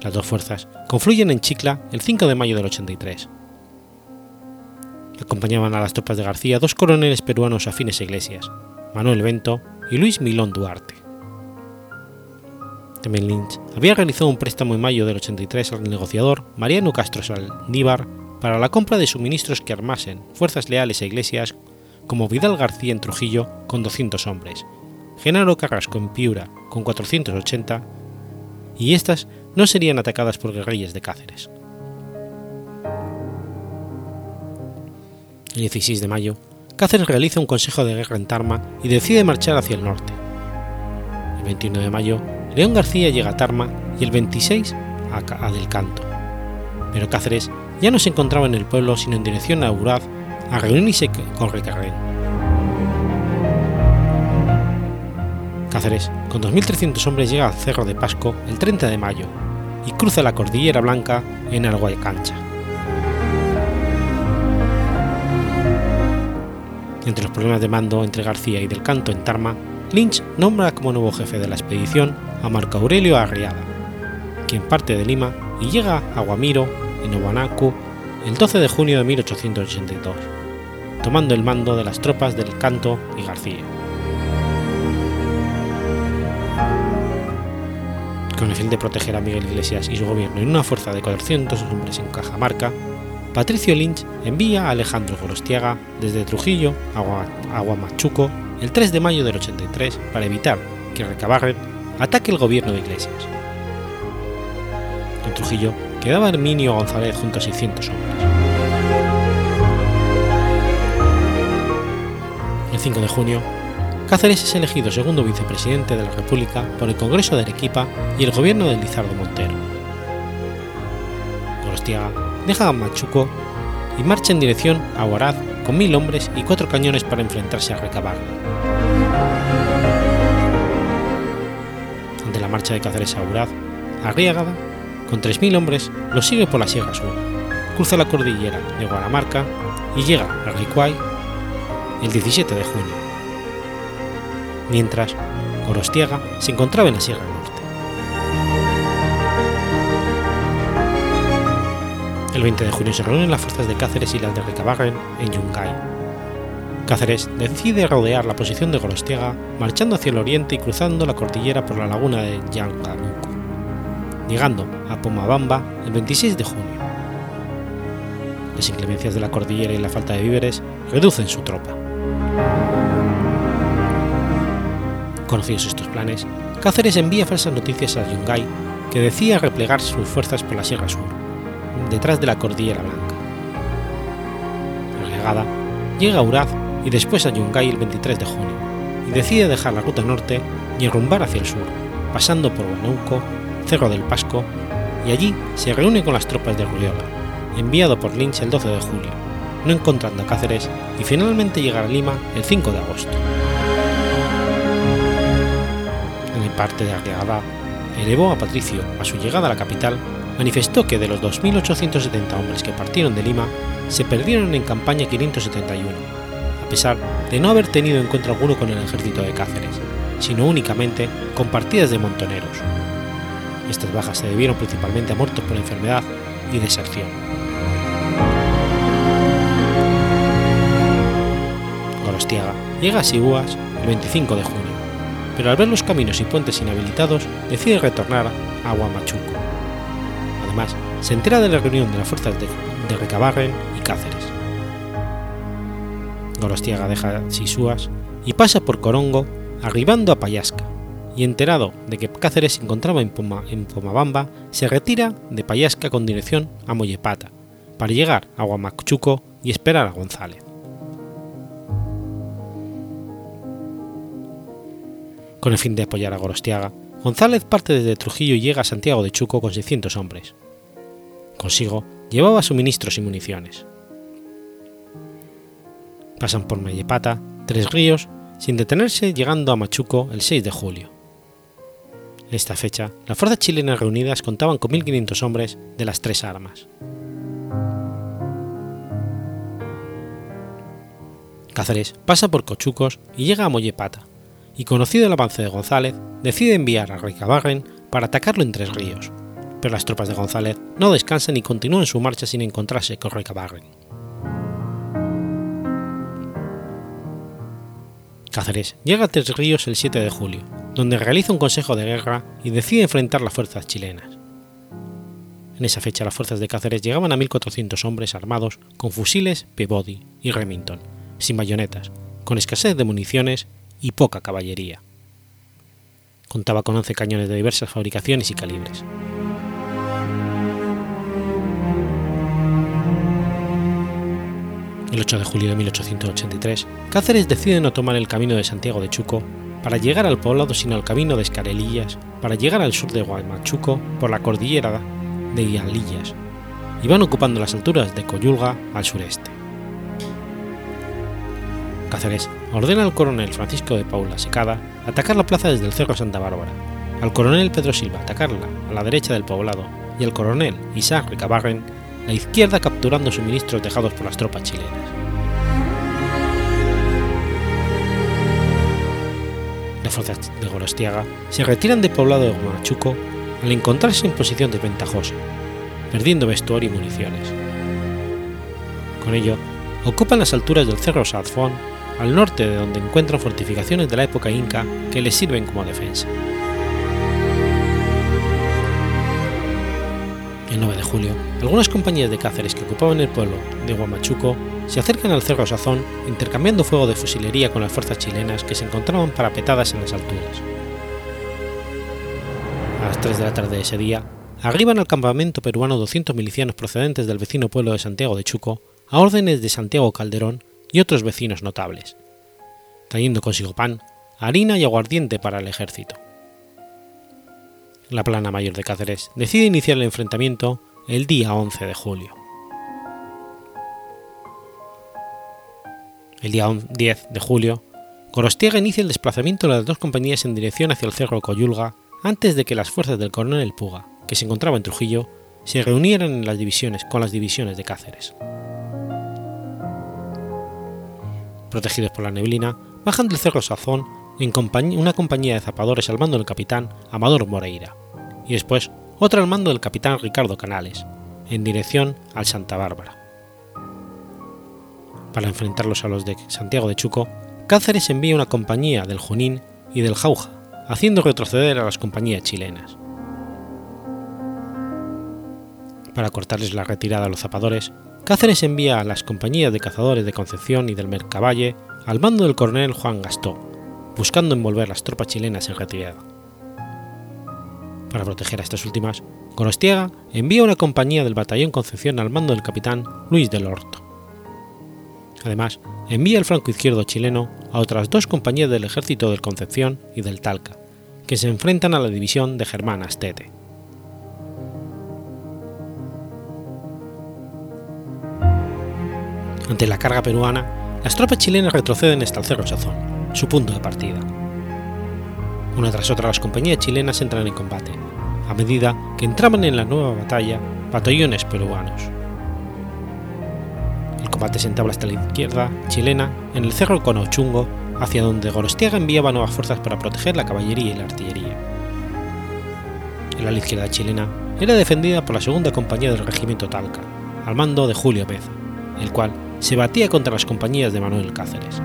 Las dos fuerzas confluyen en Chicla el 5 de mayo del 83. Acompañaban a las tropas de García dos coroneles peruanos afines a Iglesias, Manuel Bento y Luis Milón Duarte. También Lynch había realizado un préstamo en mayo del 83 al negociador Mariano Castro Saldívar para la compra de suministros que armasen fuerzas leales a Iglesias como Vidal García en Trujillo con 200 hombres, Genaro Carrasco en Piura con 480, y estas no serían atacadas por guerrillas de Cáceres. El 16 de mayo, Cáceres realiza un consejo de guerra en Tarma y decide marchar hacia el norte. El 21 de mayo, León García llega a Tarma y el 26 a, Del Canto. Pero Cáceres ya no se encontraba en el pueblo sino en dirección a Uraz a reunirse con Recarrén. Cáceres, con 2.300 hombres, llega al Cerro de Pasco el 30 de mayo y cruza la Cordillera Blanca en Arguacancha. Entre los problemas de mando entre García y Del Canto en Tarma, Lynch nombra como nuevo jefe de la expedición a Marco Aurelio Arriada, quien parte de Lima y llega a Guamiro, en Obanacu, el 12 de junio de 1882 tomando el mando de las tropas del Canto y García. Con el fin de proteger a Miguel Iglesias y su gobierno en una fuerza de 400 hombres en Cajamarca, Patricio Lynch envía a Alejandro Gorostiaga desde Trujillo a Guamachuco el 3 de mayo del 83 para evitar que Recabarren ataque el gobierno de Iglesias. En Trujillo quedaba Herminio González junto a 600 hombres. 5 de junio, Cáceres es elegido segundo vicepresidente de la República por el Congreso de Arequipa y el gobierno de Lizardo Montero. Gorostiaga deja a Machuco y marcha en dirección a Huaraz con mil hombres y cuatro cañones para enfrentarse a Recabar. Ante la marcha de Cáceres a Huaraz, Arriagada, con 3.000 hombres, lo sigue por la Sierra Sur, cruza la cordillera de Guaramarca y llega a Ricuay el 17 de junio, mientras Gorostiaga se encontraba en la Sierra Norte. El 20 de junio se reúnen las fuerzas de Cáceres y las de Recabarren en Yungay. Cáceres decide rodear la posición de Gorostiaga marchando hacia el oriente y cruzando la cordillera por la laguna de Yanganuco, llegando a Pomabamba el 26 de junio. Las inclemencias de la cordillera y la falta de víveres reducen su tropa. Conocidos estos planes, Cáceres envía falsas noticias a Yungay que decía replegar sus fuerzas por la Sierra Sur, detrás de la Cordillera Blanca. Relegada, llega a Uraz y después a Yungay el 23 de junio, y decide dejar la ruta norte y rumbar hacia el sur, pasando por Huanauco, Cerro del Pasco, y allí se reúne con las tropas de Ruliola, enviado por Lynch el 12 de julio, no encontrando Cáceres y finalmente llegar a Lima el 5 de agosto. parte de Arriagada, elevó a Patricio a su llegada a la capital, manifestó que de los 2.870 hombres que partieron de Lima, se perdieron en campaña 571, a pesar de no haber tenido encuentro alguno con el ejército de Cáceres, sino únicamente con partidas de montoneros. Estas bajas se debieron principalmente a muertos por enfermedad y deserción. Gorostiaga llega a Siguas el 25 de junio pero al ver los caminos y puentes inhabilitados decide retornar a Huamachuco. Además, se entera de la reunión de las fuerzas de, Recabarren y Cáceres. Gorostiaga deja Sisuas y pasa por Corongo, arribando a Payasca, y enterado de que Cáceres se encontraba en, Pomabamba, se retira de Payasca con dirección a Mollepata, para llegar a Huamachuco y esperar a González. Con el fin de apoyar a Gorostiaga, González parte desde Trujillo y llega a Santiago de Chuco con 600 hombres. Consigo llevaba suministros y municiones. Pasan por Mollepata, Tres Ríos, sin detenerse llegando a Machuco el 6 de julio. En esta fecha, las fuerzas chilenas reunidas contaban con 1.500 hombres de las tres armas. Cáceres pasa por Cochucos y llega a Mollepata, y conocido el avance de González, decide enviar a Ricabarren para atacarlo en Tres Ríos, pero las tropas de González no descansan y continúan su marcha sin encontrarse con Ricabarren. Cáceres llega a Tres Ríos el 7 de julio, donde realiza un consejo de guerra y decide enfrentar las fuerzas chilenas. En esa fecha las fuerzas de Cáceres llegaban a 1.400 hombres armados con fusiles Peabody y Remington, sin bayonetas, con escasez de municiones y poca caballería. Contaba con 11 cañones de diversas fabricaciones y calibres. El 8 de julio de 1883, Cáceres decide no tomar el camino de Santiago de Chuco para llegar al poblado sino el camino de Escarelillas para llegar al sur de Guaymachuco por la cordillera de Ialillas y van ocupando las alturas de Coyulga al sureste. Cáceres ordena al coronel Francisco de Paula Secada atacar la plaza desde el Cerro Santa Bárbara, al coronel Pedro Silva atacarla a la derecha del poblado y al coronel Isaac Recabarren la izquierda capturando suministros dejados por las tropas chilenas. Las fuerzas de Gorostiaga se retiran del poblado de Guamachuco al encontrarse en posición desventajosa, perdiendo vestuario y municiones. Con ello, ocupan las alturas del Cerro Sazfón, al norte de donde encuentran fortificaciones de la época inca que les sirven como defensa. El 9 de julio, algunas compañías de Cáceres que ocupaban el pueblo de Huamachuco se acercan al Cerro Sazón intercambiando fuego de fusilería con las fuerzas chilenas que se encontraban parapetadas en las alturas. A las 3 de la tarde de ese día, arriban al campamento peruano 200 milicianos procedentes del vecino pueblo de Santiago de Chuco a órdenes de Santiago Calderón y otros vecinos notables, trayendo consigo pan, harina y aguardiente para el ejército la plana mayor de Cáceres decide iniciar el enfrentamiento el día 11 de julio. El día 10 de julio, Gorostiaga inicia el desplazamiento de las dos compañías en dirección hacia el cerro Coyulga antes de que las fuerzas del coronel Puga, que se encontraba en Trujillo, se reunieran en las divisiones con las divisiones de Cáceres. Protegidos por la neblina, bajan del cerro Sazón en una compañía de zapadores al mando del capitán Amador Moreira, y después otra al mando del capitán Ricardo Canales, en dirección al Santa Bárbara. Para enfrentarlos a los de Santiago de Chuco, Cáceres envía una compañía del Junín y del Jauja, haciendo retroceder a las compañías chilenas. Para cortarles la retirada a los zapadores, Cáceres envía a las compañías de cazadores de Concepción y del Mercavalle al mando del coronel Juan Gastón, buscando envolver las tropas chilenas en retirada. Para proteger a estas últimas, Gorostiaga envía una compañía del batallón Concepción al mando del capitán Luis del Horto. Además, envía el flanco izquierdo chileno a otras dos compañías del ejército del Concepción y del Talca, que se enfrentan a la división de Germán Astete. Ante la carga peruana, las tropas chilenas retroceden hasta el Cerro Sazón, su punto de partida. Una tras otra las compañías chilenas entran en combate, a medida que entraban en la nueva batalla batallones peruanos. El combate se entabla hasta la izquierda chilena en el cerro Conochungo, hacia donde Gorostiaga enviaba nuevas fuerzas para proteger la caballería y la artillería. El ala izquierda chilena era defendida por la segunda compañía del regimiento Talca, al mando de Julio Peza, el cual se batía contra las compañías de Manuel Cáceres.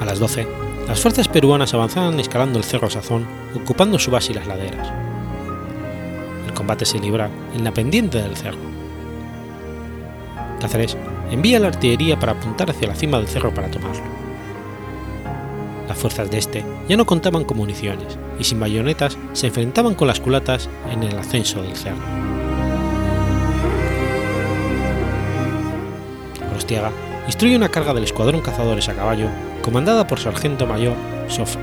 A las 12, las fuerzas peruanas avanzaban escalando el cerro Sazón, ocupando su base y las laderas. El combate se libra en la pendiente del cerro. Cáceres envía la artillería para apuntar hacia la cima del cerro para tomarlo. Las fuerzas de este ya no contaban con municiones y sin bayonetas se enfrentaban con las culatas en el ascenso del cerro. Instruye una carga del escuadrón cazadores a caballo comandada por sargento mayor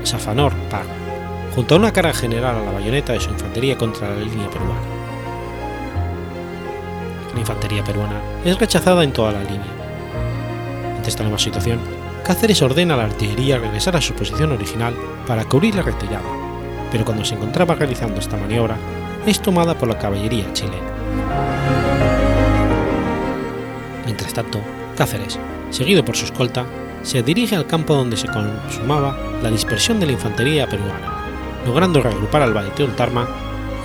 Safanor Pag, junto a una carga general a la bayoneta de su infantería contra la línea peruana. La infantería peruana es rechazada en toda la línea. Ante esta nueva situación, Cáceres ordena a la artillería regresar a su posición original para cubrir la retirada, pero cuando se encontraba realizando esta maniobra, es tomada por la caballería chilena. Mientras tanto, Cáceres, seguido por su escolta, se dirige al campo donde se consumaba la dispersión de la infantería peruana, logrando reagrupar al batallón Tarma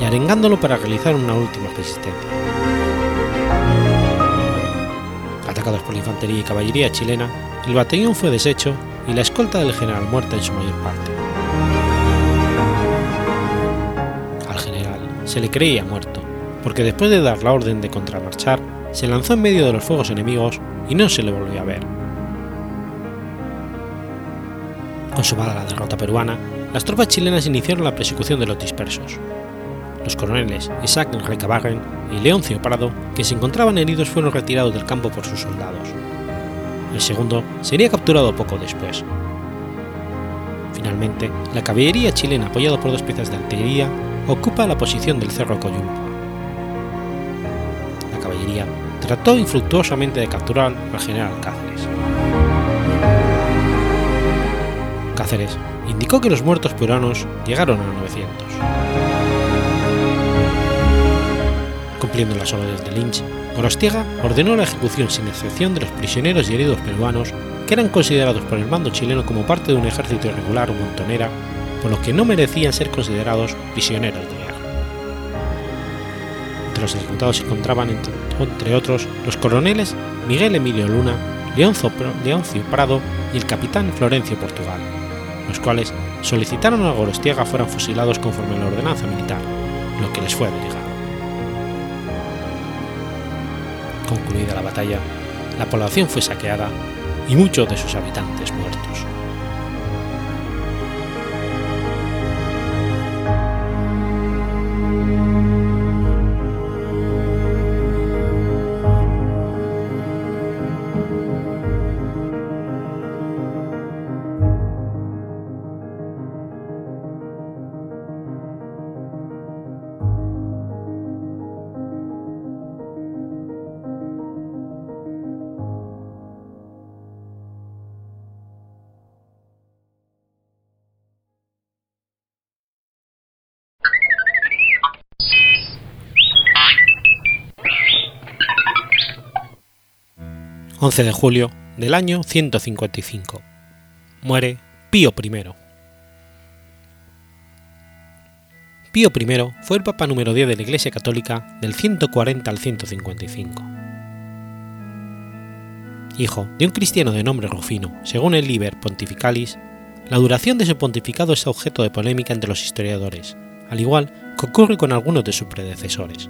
y arengándolo para realizar una última resistencia. Atacados por la infantería y caballería chilena, el batallón fue deshecho y la escolta del general muerta en su mayor parte. Al general se le creía muerto, porque después de dar la orden de contramarchar, se lanzó en medio de los fuegos enemigos y no se le volvió a ver. Consumada la derrota peruana, las tropas chilenas iniciaron la persecución de los dispersos. Los coroneles Isaac Recabarren y Leoncio Prado, que se encontraban heridos, fueron retirados del campo por sus soldados. El segundo sería capturado poco después. Finalmente, la caballería chilena, apoyada por dos piezas de artillería, ocupa la posición del Cerro Coyulpa. Trató infructuosamente de capturar al general Cáceres. Cáceres indicó que los muertos peruanos llegaron a 900. Cumpliendo las órdenes de Lynch, Gorostiaga ordenó la ejecución sin excepción de los prisioneros y heridos peruanos que eran considerados por el mando chileno como parte de un ejército irregular o montonera, por lo que no merecían ser considerados prisioneros de los ejecutados se encontraban, entre, otros, los coroneles Miguel Emilio Luna, Leoncio Prado y el capitán Florencio Portugal, los cuales solicitaron a Gorostiaga fueran fusilados conforme a la ordenanza militar, lo que les fue delegado. Concluida la batalla, la población fue saqueada y muchos de sus habitantes muertos. 11 de julio del año 155. Muere Pío I. Pío I fue el Papa número 10 de la Iglesia Católica del 140 al 155. Hijo de un cristiano de nombre Rufino, según el Liber Pontificalis, la duración de su pontificado es objeto de polémica entre los historiadores, al igual que ocurre con algunos de sus predecesores.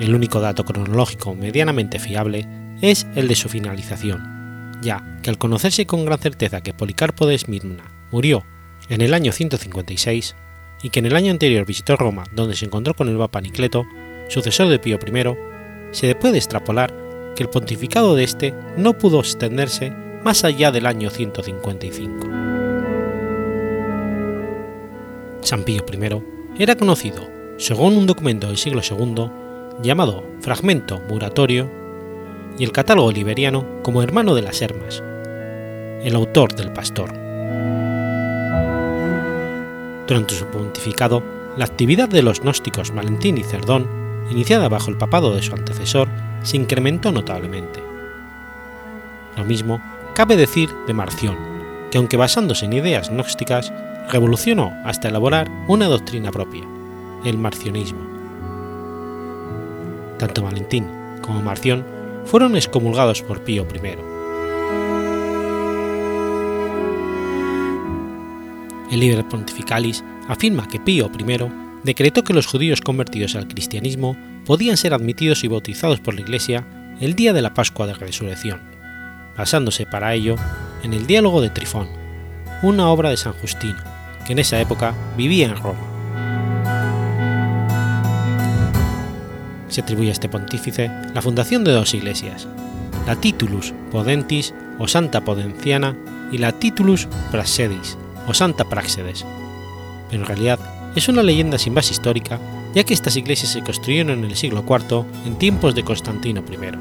El único dato cronológico medianamente fiable es el de su finalización, ya que al conocerse con gran certeza que Policarpo de Esmirna murió en el año 156 y que en el año anterior visitó Roma donde se encontró con el Papa Nicleto, sucesor de Pío I, se puede extrapolar que el pontificado de este no pudo extenderse más allá del año 155. San Pío I era conocido, según un documento del siglo II, llamado Fragmento Muratorio, y el catálogo liberiano como hermano de las Hermas, el autor del Pastor. Durante su pontificado, la actividad de los gnósticos Valentín y Cerdón, iniciada bajo el papado de su antecesor, se incrementó notablemente. Lo mismo cabe decir de Marción, que aunque basándose en ideas gnósticas, revolucionó hasta elaborar una doctrina propia, el marcionismo tanto Valentín como Marción fueron excomulgados por Pío I. El líder Pontificalis afirma que Pío I decretó que los judíos convertidos al cristianismo podían ser admitidos y bautizados por la Iglesia el día de la Pascua de Resurrección, basándose para ello en el diálogo de Trifón, una obra de San Justino, que en esa época vivía en Roma. Se atribuye a este pontífice la fundación de dos iglesias, la Titulus Podentis o Santa Podenciana y la Titulus Praxedis o Santa Praxedes, pero en realidad es una leyenda sin base histórica ya que estas iglesias se construyeron en el siglo IV en tiempos de Constantino I.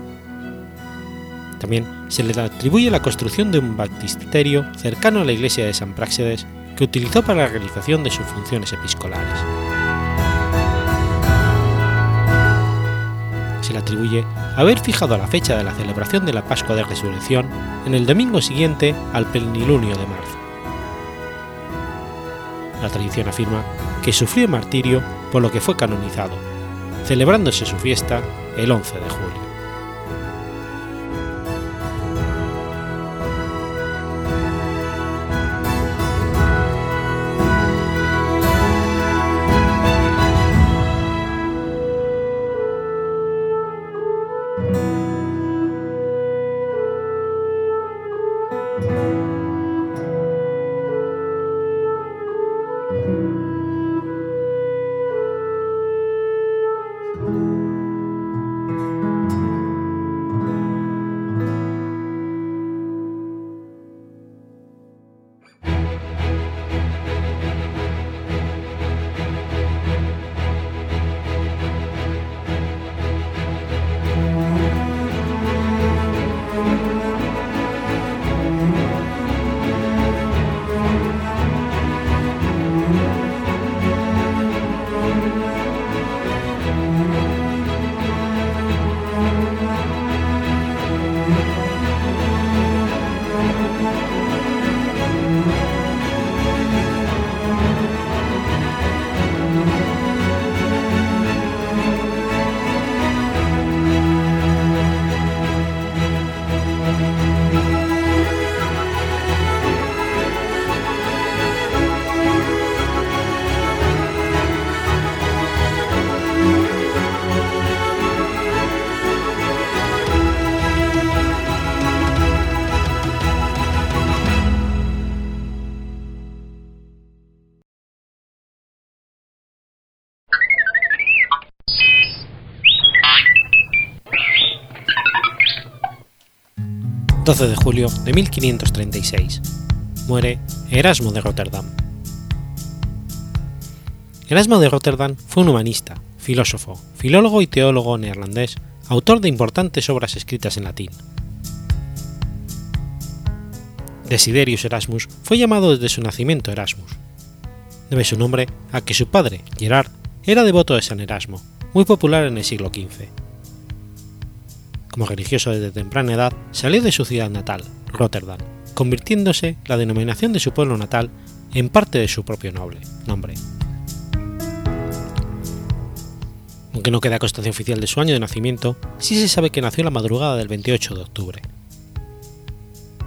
También se le atribuye la construcción de un baptisterio cercano a la iglesia de San Praxedes que utilizó para la realización de sus funciones episcolares. Le atribuye haber fijado la fecha de la celebración de la Pascua de Resurrección en el domingo siguiente al plenilunio de marzo. La tradición afirma que sufrió martirio por lo que fue canonizado, celebrándose su fiesta el 11 de julio. 12 de julio de 1536. Muere Erasmo de Rotterdam. Erasmo de Rotterdam fue un humanista, filósofo, filólogo y teólogo neerlandés, autor de importantes obras escritas en latín. Desiderius Erasmus fue llamado desde su nacimiento Erasmus. Debe su nombre a que su padre, Gerard, era devoto de San Erasmo, muy popular en el siglo XV como religioso desde temprana edad, salió de su ciudad natal, Rotterdam, convirtiéndose la denominación de su pueblo natal en parte de su propio noble, nombre. Aunque no queda constancia oficial de su año de nacimiento, sí se sabe que nació la madrugada del 28 de octubre.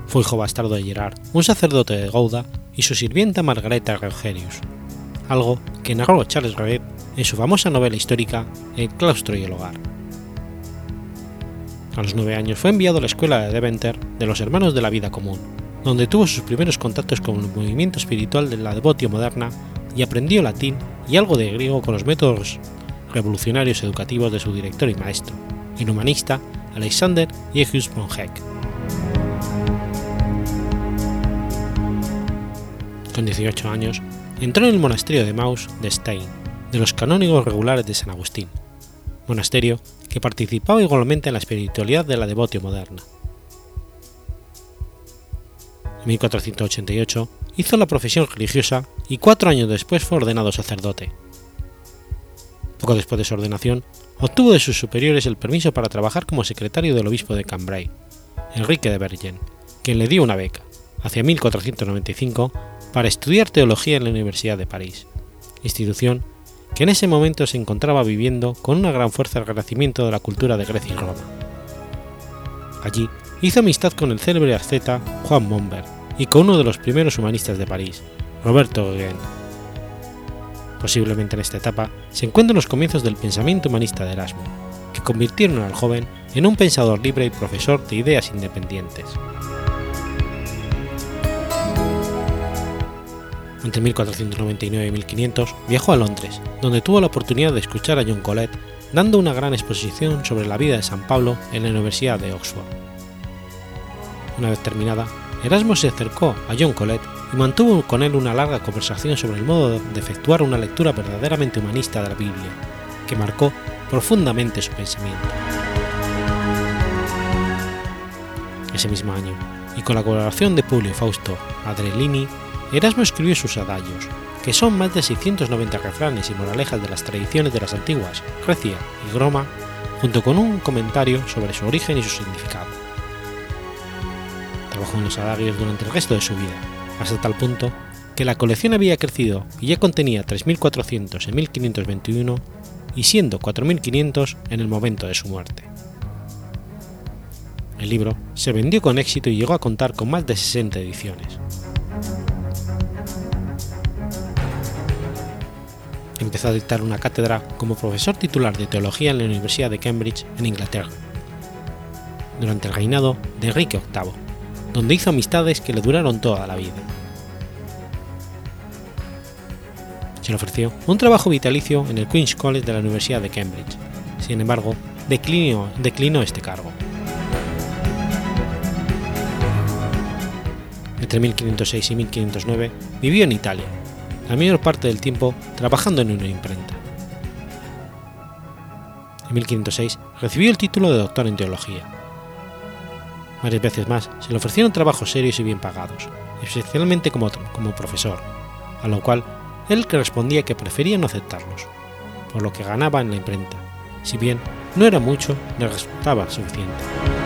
Fue hijo bastardo de Gerard, un sacerdote de Gouda, y su sirvienta Margareta Rogerius, algo que narró Charles Revet en su famosa novela histórica El claustro y el hogar. A los nueve años fue enviado a la escuela de Deventer de los Hermanos de la Vida Común, donde tuvo sus primeros contactos con el movimiento espiritual de la devotio moderna y aprendió latín y algo de griego con los métodos revolucionarios educativos de su director y maestro, el humanista Alexander Jegus von Heck. Con 18 años, entró en el monasterio de Maus de Stein, de los canónigos regulares de San Agustín, monasterio que participaba igualmente en la espiritualidad de la devotio moderna. En 1488 hizo la profesión religiosa y cuatro años después fue ordenado sacerdote. Poco después de su ordenación, obtuvo de sus superiores el permiso para trabajar como secretario del obispo de Cambrai, Enrique de Bergen, quien le dio una beca, hacia 1495, para estudiar teología en la Universidad de París, institución que en ese momento se encontraba viviendo con una gran fuerza el renacimiento de la cultura de Grecia y Roma. Allí hizo amistad con el célebre asceta Juan Monbert y con uno de los primeros humanistas de París, Roberto Gauguin. Posiblemente en esta etapa se encuentran los comienzos del pensamiento humanista de Erasmo, que convirtieron al joven en un pensador libre y profesor de ideas independientes. Entre 1499 y 1500 viajó a Londres, donde tuvo la oportunidad de escuchar a John Colet dando una gran exposición sobre la vida de San Pablo en la Universidad de Oxford. Una vez terminada, Erasmo se acercó a John Colet y mantuvo con él una larga conversación sobre el modo de efectuar una lectura verdaderamente humanista de la Biblia, que marcó profundamente su pensamiento. Ese mismo año, y con la colaboración de Publio Fausto Adrelini, Erasmo escribió sus adagos, que son más de 690 refranes y moralejas de las tradiciones de las antiguas Grecia y Roma, junto con un comentario sobre su origen y su significado. Trabajó en los adagios durante el resto de su vida, hasta tal punto que la colección había crecido y ya contenía 3.400 en 1521 y siendo 4.500 en el momento de su muerte. El libro se vendió con éxito y llegó a contar con más de 60 ediciones. Empezó a dictar una cátedra como profesor titular de teología en la Universidad de Cambridge, en Inglaterra, durante el reinado de Enrique VIII, donde hizo amistades que le duraron toda la vida. Se le ofreció un trabajo vitalicio en el Queen's College de la Universidad de Cambridge, sin embargo, declinó, declinó este cargo. Entre 1506 y 1509 vivió en Italia, la mayor parte del tiempo trabajando en una imprenta. En 1506 recibió el título de doctor en teología. Varias veces más se le ofrecieron trabajos serios y bien pagados, especialmente como, como profesor, a lo cual él respondía que prefería no aceptarlos, por lo que ganaba en la imprenta, si bien no era mucho, le resultaba suficiente.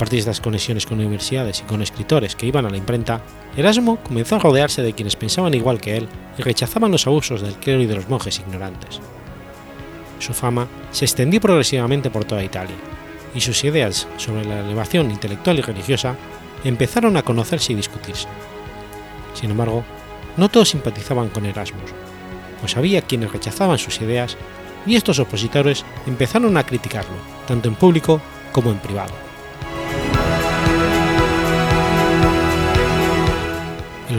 Partir de estas conexiones con universidades y con escritores que iban a la imprenta, Erasmo comenzó a rodearse de quienes pensaban igual que él y rechazaban los abusos del clero y de los monjes ignorantes. Su fama se extendió progresivamente por toda Italia, y sus ideas sobre la elevación intelectual y religiosa empezaron a conocerse y discutirse. Sin embargo, no todos simpatizaban con Erasmus, pues había quienes rechazaban sus ideas y estos opositores empezaron a criticarlo, tanto en público como en privado.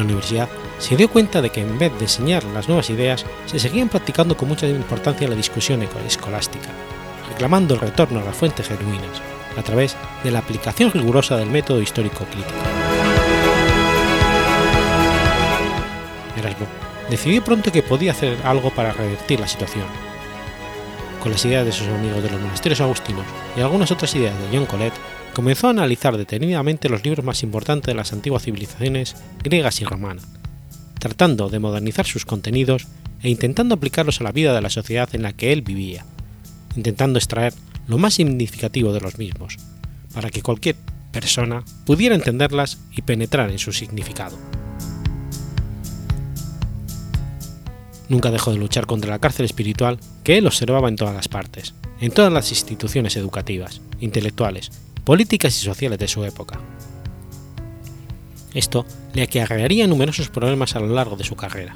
La universidad, se dio cuenta de que en vez de enseñar las nuevas ideas, se seguían practicando con mucha importancia la discusión escolástica, reclamando el retorno a las fuentes genuinas, a través de la aplicación rigurosa del método histórico crítico. Erasmo decidió pronto que podía hacer algo para revertir la situación. Con las ideas de sus amigos de los monasterios agustinos y algunas otras ideas de John Colet, comenzó a analizar detenidamente los libros más importantes de las antiguas civilizaciones griegas y romanas, tratando de modernizar sus contenidos e intentando aplicarlos a la vida de la sociedad en la que él vivía, intentando extraer lo más significativo de los mismos, para que cualquier persona pudiera entenderlas y penetrar en su significado. Nunca dejó de luchar contra la cárcel espiritual que él observaba en todas las partes, en todas las instituciones educativas, intelectuales políticas y sociales de su época. Esto le acarrearía numerosos problemas a lo largo de su carrera.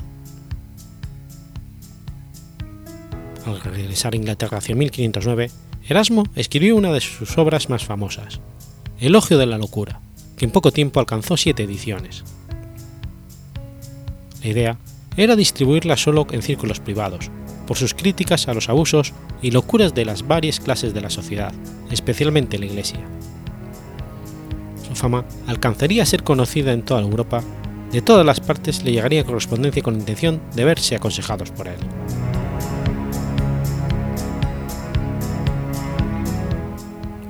Al regresar a Inglaterra hacia 1509, Erasmo escribió una de sus obras más famosas, Elogio de la Locura, que en poco tiempo alcanzó siete ediciones. La idea era distribuirla solo en círculos privados, por sus críticas a los abusos y locuras de las varias clases de la sociedad, especialmente la Iglesia. Su fama alcanzaría a ser conocida en toda Europa, de todas las partes le llegaría correspondencia con intención de verse aconsejados por él.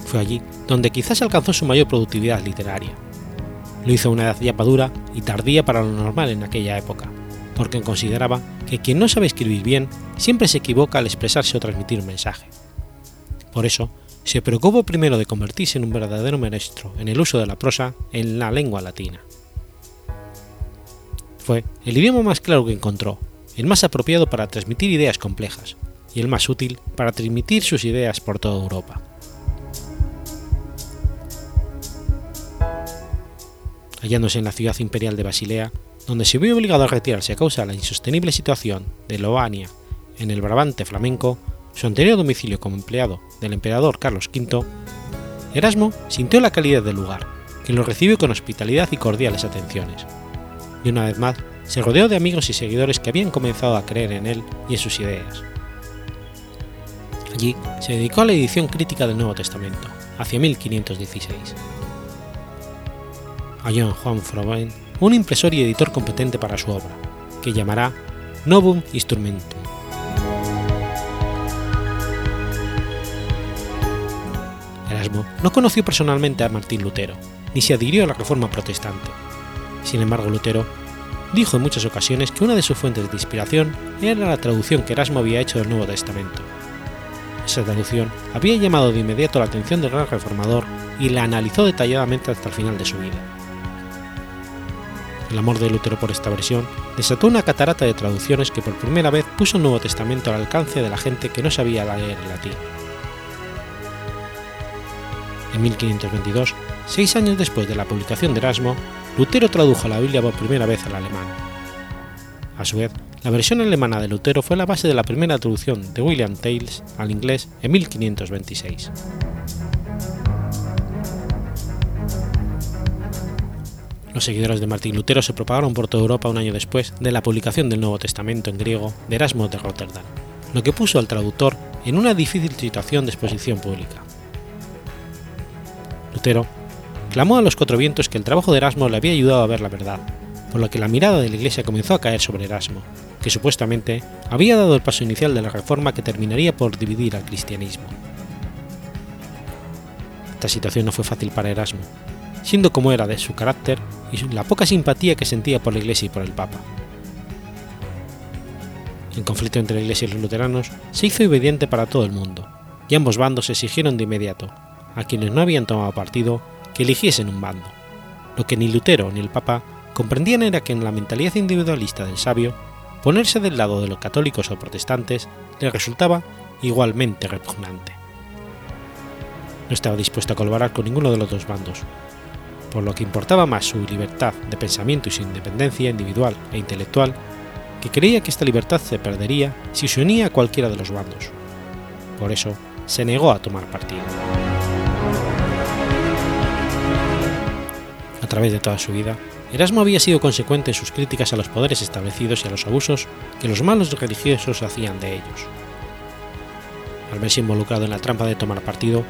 Fue allí donde quizás alcanzó su mayor productividad literaria. Lo hizo a una edad ya madura y tardía para lo normal en aquella época, porque consideraba que quien no sabe escribir bien siempre se equivoca al expresarse o transmitir un mensaje. Por eso, se preocupó primero de convertirse en un verdadero maestro en el uso de la prosa en la lengua latina. Fue el idioma más claro que encontró, el más apropiado para transmitir ideas complejas y el más útil para transmitir sus ideas por toda Europa. hallándose en la ciudad imperial de Basilea, donde se vio obligado a retirarse a causa de la insostenible situación de Loania en el Brabante flamenco, su anterior domicilio como empleado del emperador Carlos V, Erasmo sintió la calidad del lugar, que lo recibió con hospitalidad y cordiales atenciones, y una vez más se rodeó de amigos y seguidores que habían comenzado a creer en él y en sus ideas. Allí se dedicó a la edición crítica del Nuevo Testamento, hacia 1516. Halló en Juan Froben un impresor y editor competente para su obra, que llamará Novum Instrumentum. Erasmo no conoció personalmente a Martín Lutero, ni se adhirió a la Reforma protestante. Sin embargo, Lutero dijo en muchas ocasiones que una de sus fuentes de inspiración era la traducción que Erasmo había hecho del Nuevo Testamento. Esa traducción había llamado de inmediato la atención del gran reformador y la analizó detalladamente hasta el final de su vida. El amor de Lutero por esta versión desató una catarata de traducciones que por primera vez puso el Nuevo Testamento al alcance de la gente que no sabía leer latín. En 1522, seis años después de la publicación de Erasmo, Lutero tradujo la Biblia por primera vez al alemán. A su vez, la versión alemana de Lutero fue la base de la primera traducción de William Tales al inglés en 1526. Los seguidores de Martín Lutero se propagaron por toda Europa un año después de la publicación del Nuevo Testamento en griego de Erasmo de Rotterdam, lo que puso al traductor en una difícil situación de exposición pública. Clamó a los cuatro vientos que el trabajo de Erasmo le había ayudado a ver la verdad, por lo que la mirada de la Iglesia comenzó a caer sobre Erasmo, que supuestamente había dado el paso inicial de la reforma que terminaría por dividir al cristianismo. Esta situación no fue fácil para Erasmo, siendo como era de su carácter y la poca simpatía que sentía por la Iglesia y por el Papa. El conflicto entre la Iglesia y los luteranos se hizo evidente para todo el mundo, y ambos bandos exigieron de inmediato, a quienes no habían tomado partido, que eligiesen un bando. Lo que ni Lutero ni el Papa comprendían era que en la mentalidad individualista del sabio, ponerse del lado de los católicos o protestantes le resultaba igualmente repugnante. No estaba dispuesto a colaborar con ninguno de los dos bandos, por lo que importaba más su libertad de pensamiento y su independencia individual e intelectual, que creía que esta libertad se perdería si se unía a cualquiera de los bandos. Por eso, se negó a tomar partido. A través de toda su vida, Erasmo había sido consecuente en sus críticas a los poderes establecidos y a los abusos que los malos religiosos hacían de ellos. Al verse involucrado en la trampa de tomar partido,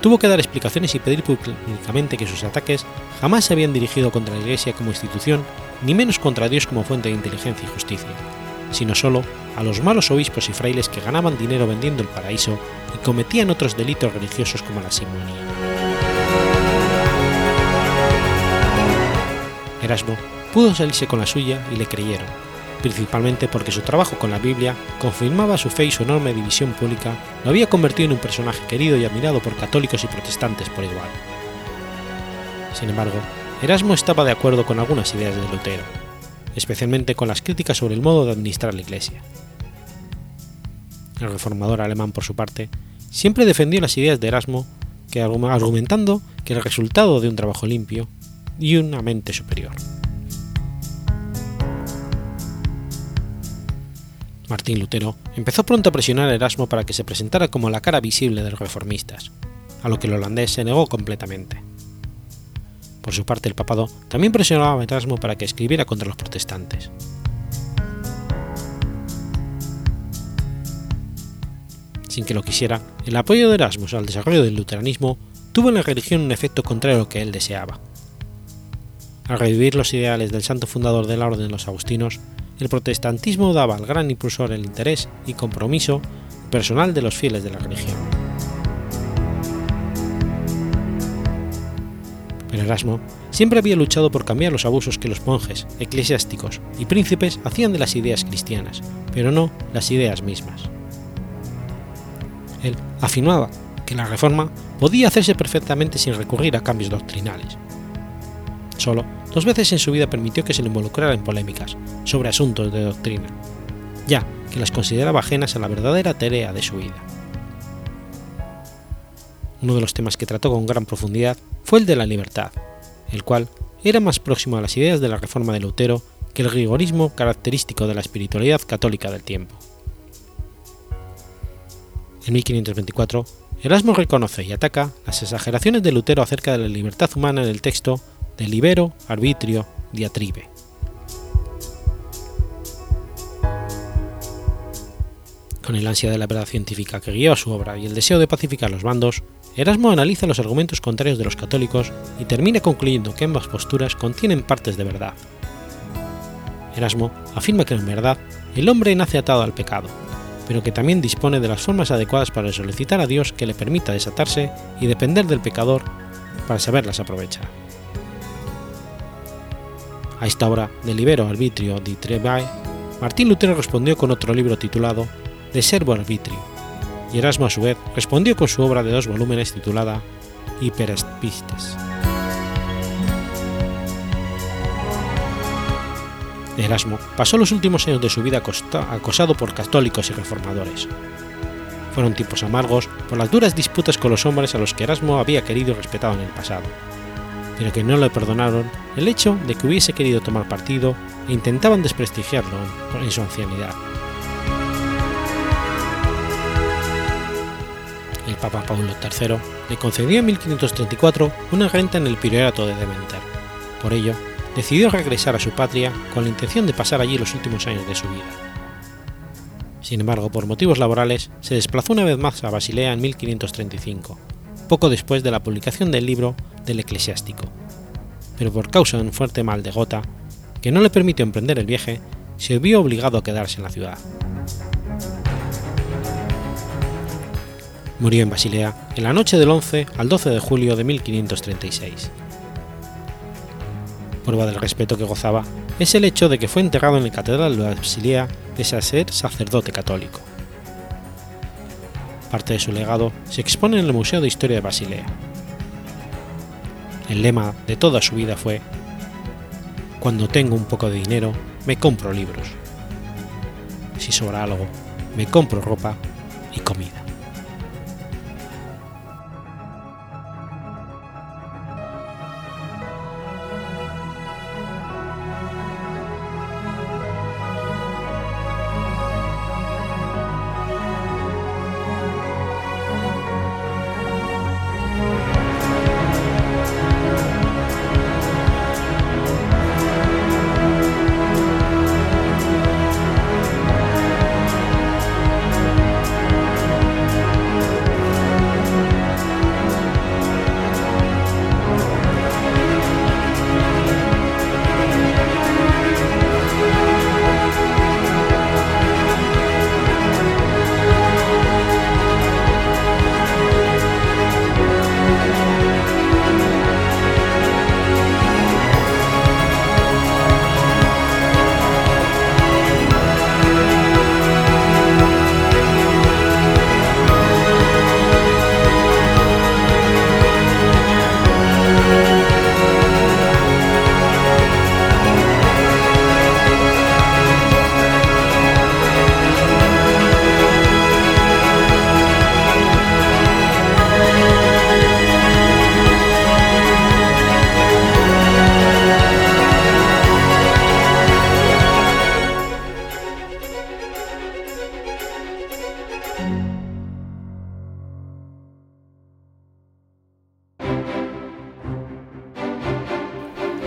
tuvo que dar explicaciones y pedir públicamente que sus ataques jamás se habían dirigido contra la Iglesia como institución, ni menos contra Dios como fuente de inteligencia y justicia, sino solo a los malos obispos y frailes que ganaban dinero vendiendo el paraíso y cometían otros delitos religiosos como la simonía. Erasmo pudo salirse con la suya y le creyeron, principalmente porque su trabajo con la Biblia confirmaba su fe y su enorme división pública lo había convertido en un personaje querido y admirado por católicos y protestantes por igual. Sin embargo, Erasmo estaba de acuerdo con algunas ideas de Lutero, especialmente con las críticas sobre el modo de administrar la Iglesia. El reformador alemán, por su parte, siempre defendió las ideas de Erasmo, argumentando que el resultado de un trabajo limpio y una mente superior. Martín Lutero empezó pronto a presionar a Erasmo para que se presentara como la cara visible de los reformistas, a lo que el holandés se negó completamente. Por su parte, el papado también presionaba a Erasmo para que escribiera contra los protestantes. Sin que lo quisiera, el apoyo de Erasmus al desarrollo del luteranismo tuvo en la religión un efecto contrario a lo que él deseaba. Al revivir los ideales del santo fundador de la Orden de los Agustinos, el protestantismo daba al gran impulsor el interés y compromiso personal de los fieles de la religión. Pero Erasmo siempre había luchado por cambiar los abusos que los monjes, eclesiásticos y príncipes hacían de las ideas cristianas, pero no las ideas mismas. Él afirmaba que la reforma podía hacerse perfectamente sin recurrir a cambios doctrinales. Solo dos veces en su vida permitió que se le involucrara en polémicas sobre asuntos de doctrina, ya que las consideraba ajenas a la verdadera tarea de su vida. Uno de los temas que trató con gran profundidad fue el de la libertad, el cual era más próximo a las ideas de la Reforma de Lutero que el rigorismo característico de la espiritualidad católica del tiempo. En 1524, Erasmo reconoce y ataca las exageraciones de Lutero acerca de la libertad humana en el texto de Libero Arbitrio Diatribe. Con el ansia de la verdad científica que guió a su obra y el deseo de pacificar los bandos, Erasmo analiza los argumentos contrarios de los católicos y termina concluyendo que ambas posturas contienen partes de verdad. Erasmo afirma que en verdad el hombre nace atado al pecado, pero que también dispone de las formas adecuadas para solicitar a Dios que le permita desatarse y depender del pecador para saberlas aprovechar. A esta obra de Libero Arbitrio di Trebae, Martín Lutero respondió con otro libro titulado De Servo Arbitrio, y Erasmo a su vez respondió con su obra de dos volúmenes titulada Hyperespistes. Erasmo pasó los últimos años de su vida acosado por católicos y reformadores. Fueron tiempos amargos por las duras disputas con los hombres a los que Erasmo había querido y respetado en el pasado, que no le perdonaron el hecho de que hubiese querido tomar partido e intentaban desprestigiarlo en su ancianidad. El Papa Paulo III le concedió en 1534 una renta en el priorato de Deventer. Por ello, decidió regresar a su patria con la intención de pasar allí los últimos años de su vida. Sin embargo, por motivos laborales, se desplazó una vez más a Basilea en 1535, poco después de la publicación del libro del eclesiástico. Pero por causa de un fuerte mal de gota, que no le permitió emprender el viaje, se vio obligado a quedarse en la ciudad. Murió en Basilea en la noche del 11 al 12 de julio de 1536 prueba del respeto que gozaba es el hecho de que fue enterrado en la Catedral de Basilea pese a ser sacerdote católico. Parte de su legado se expone en el Museo de Historia de Basilea. El lema de toda su vida fue Cuando tengo un poco de dinero, me compro libros. Si sobra algo, me compro ropa y comida.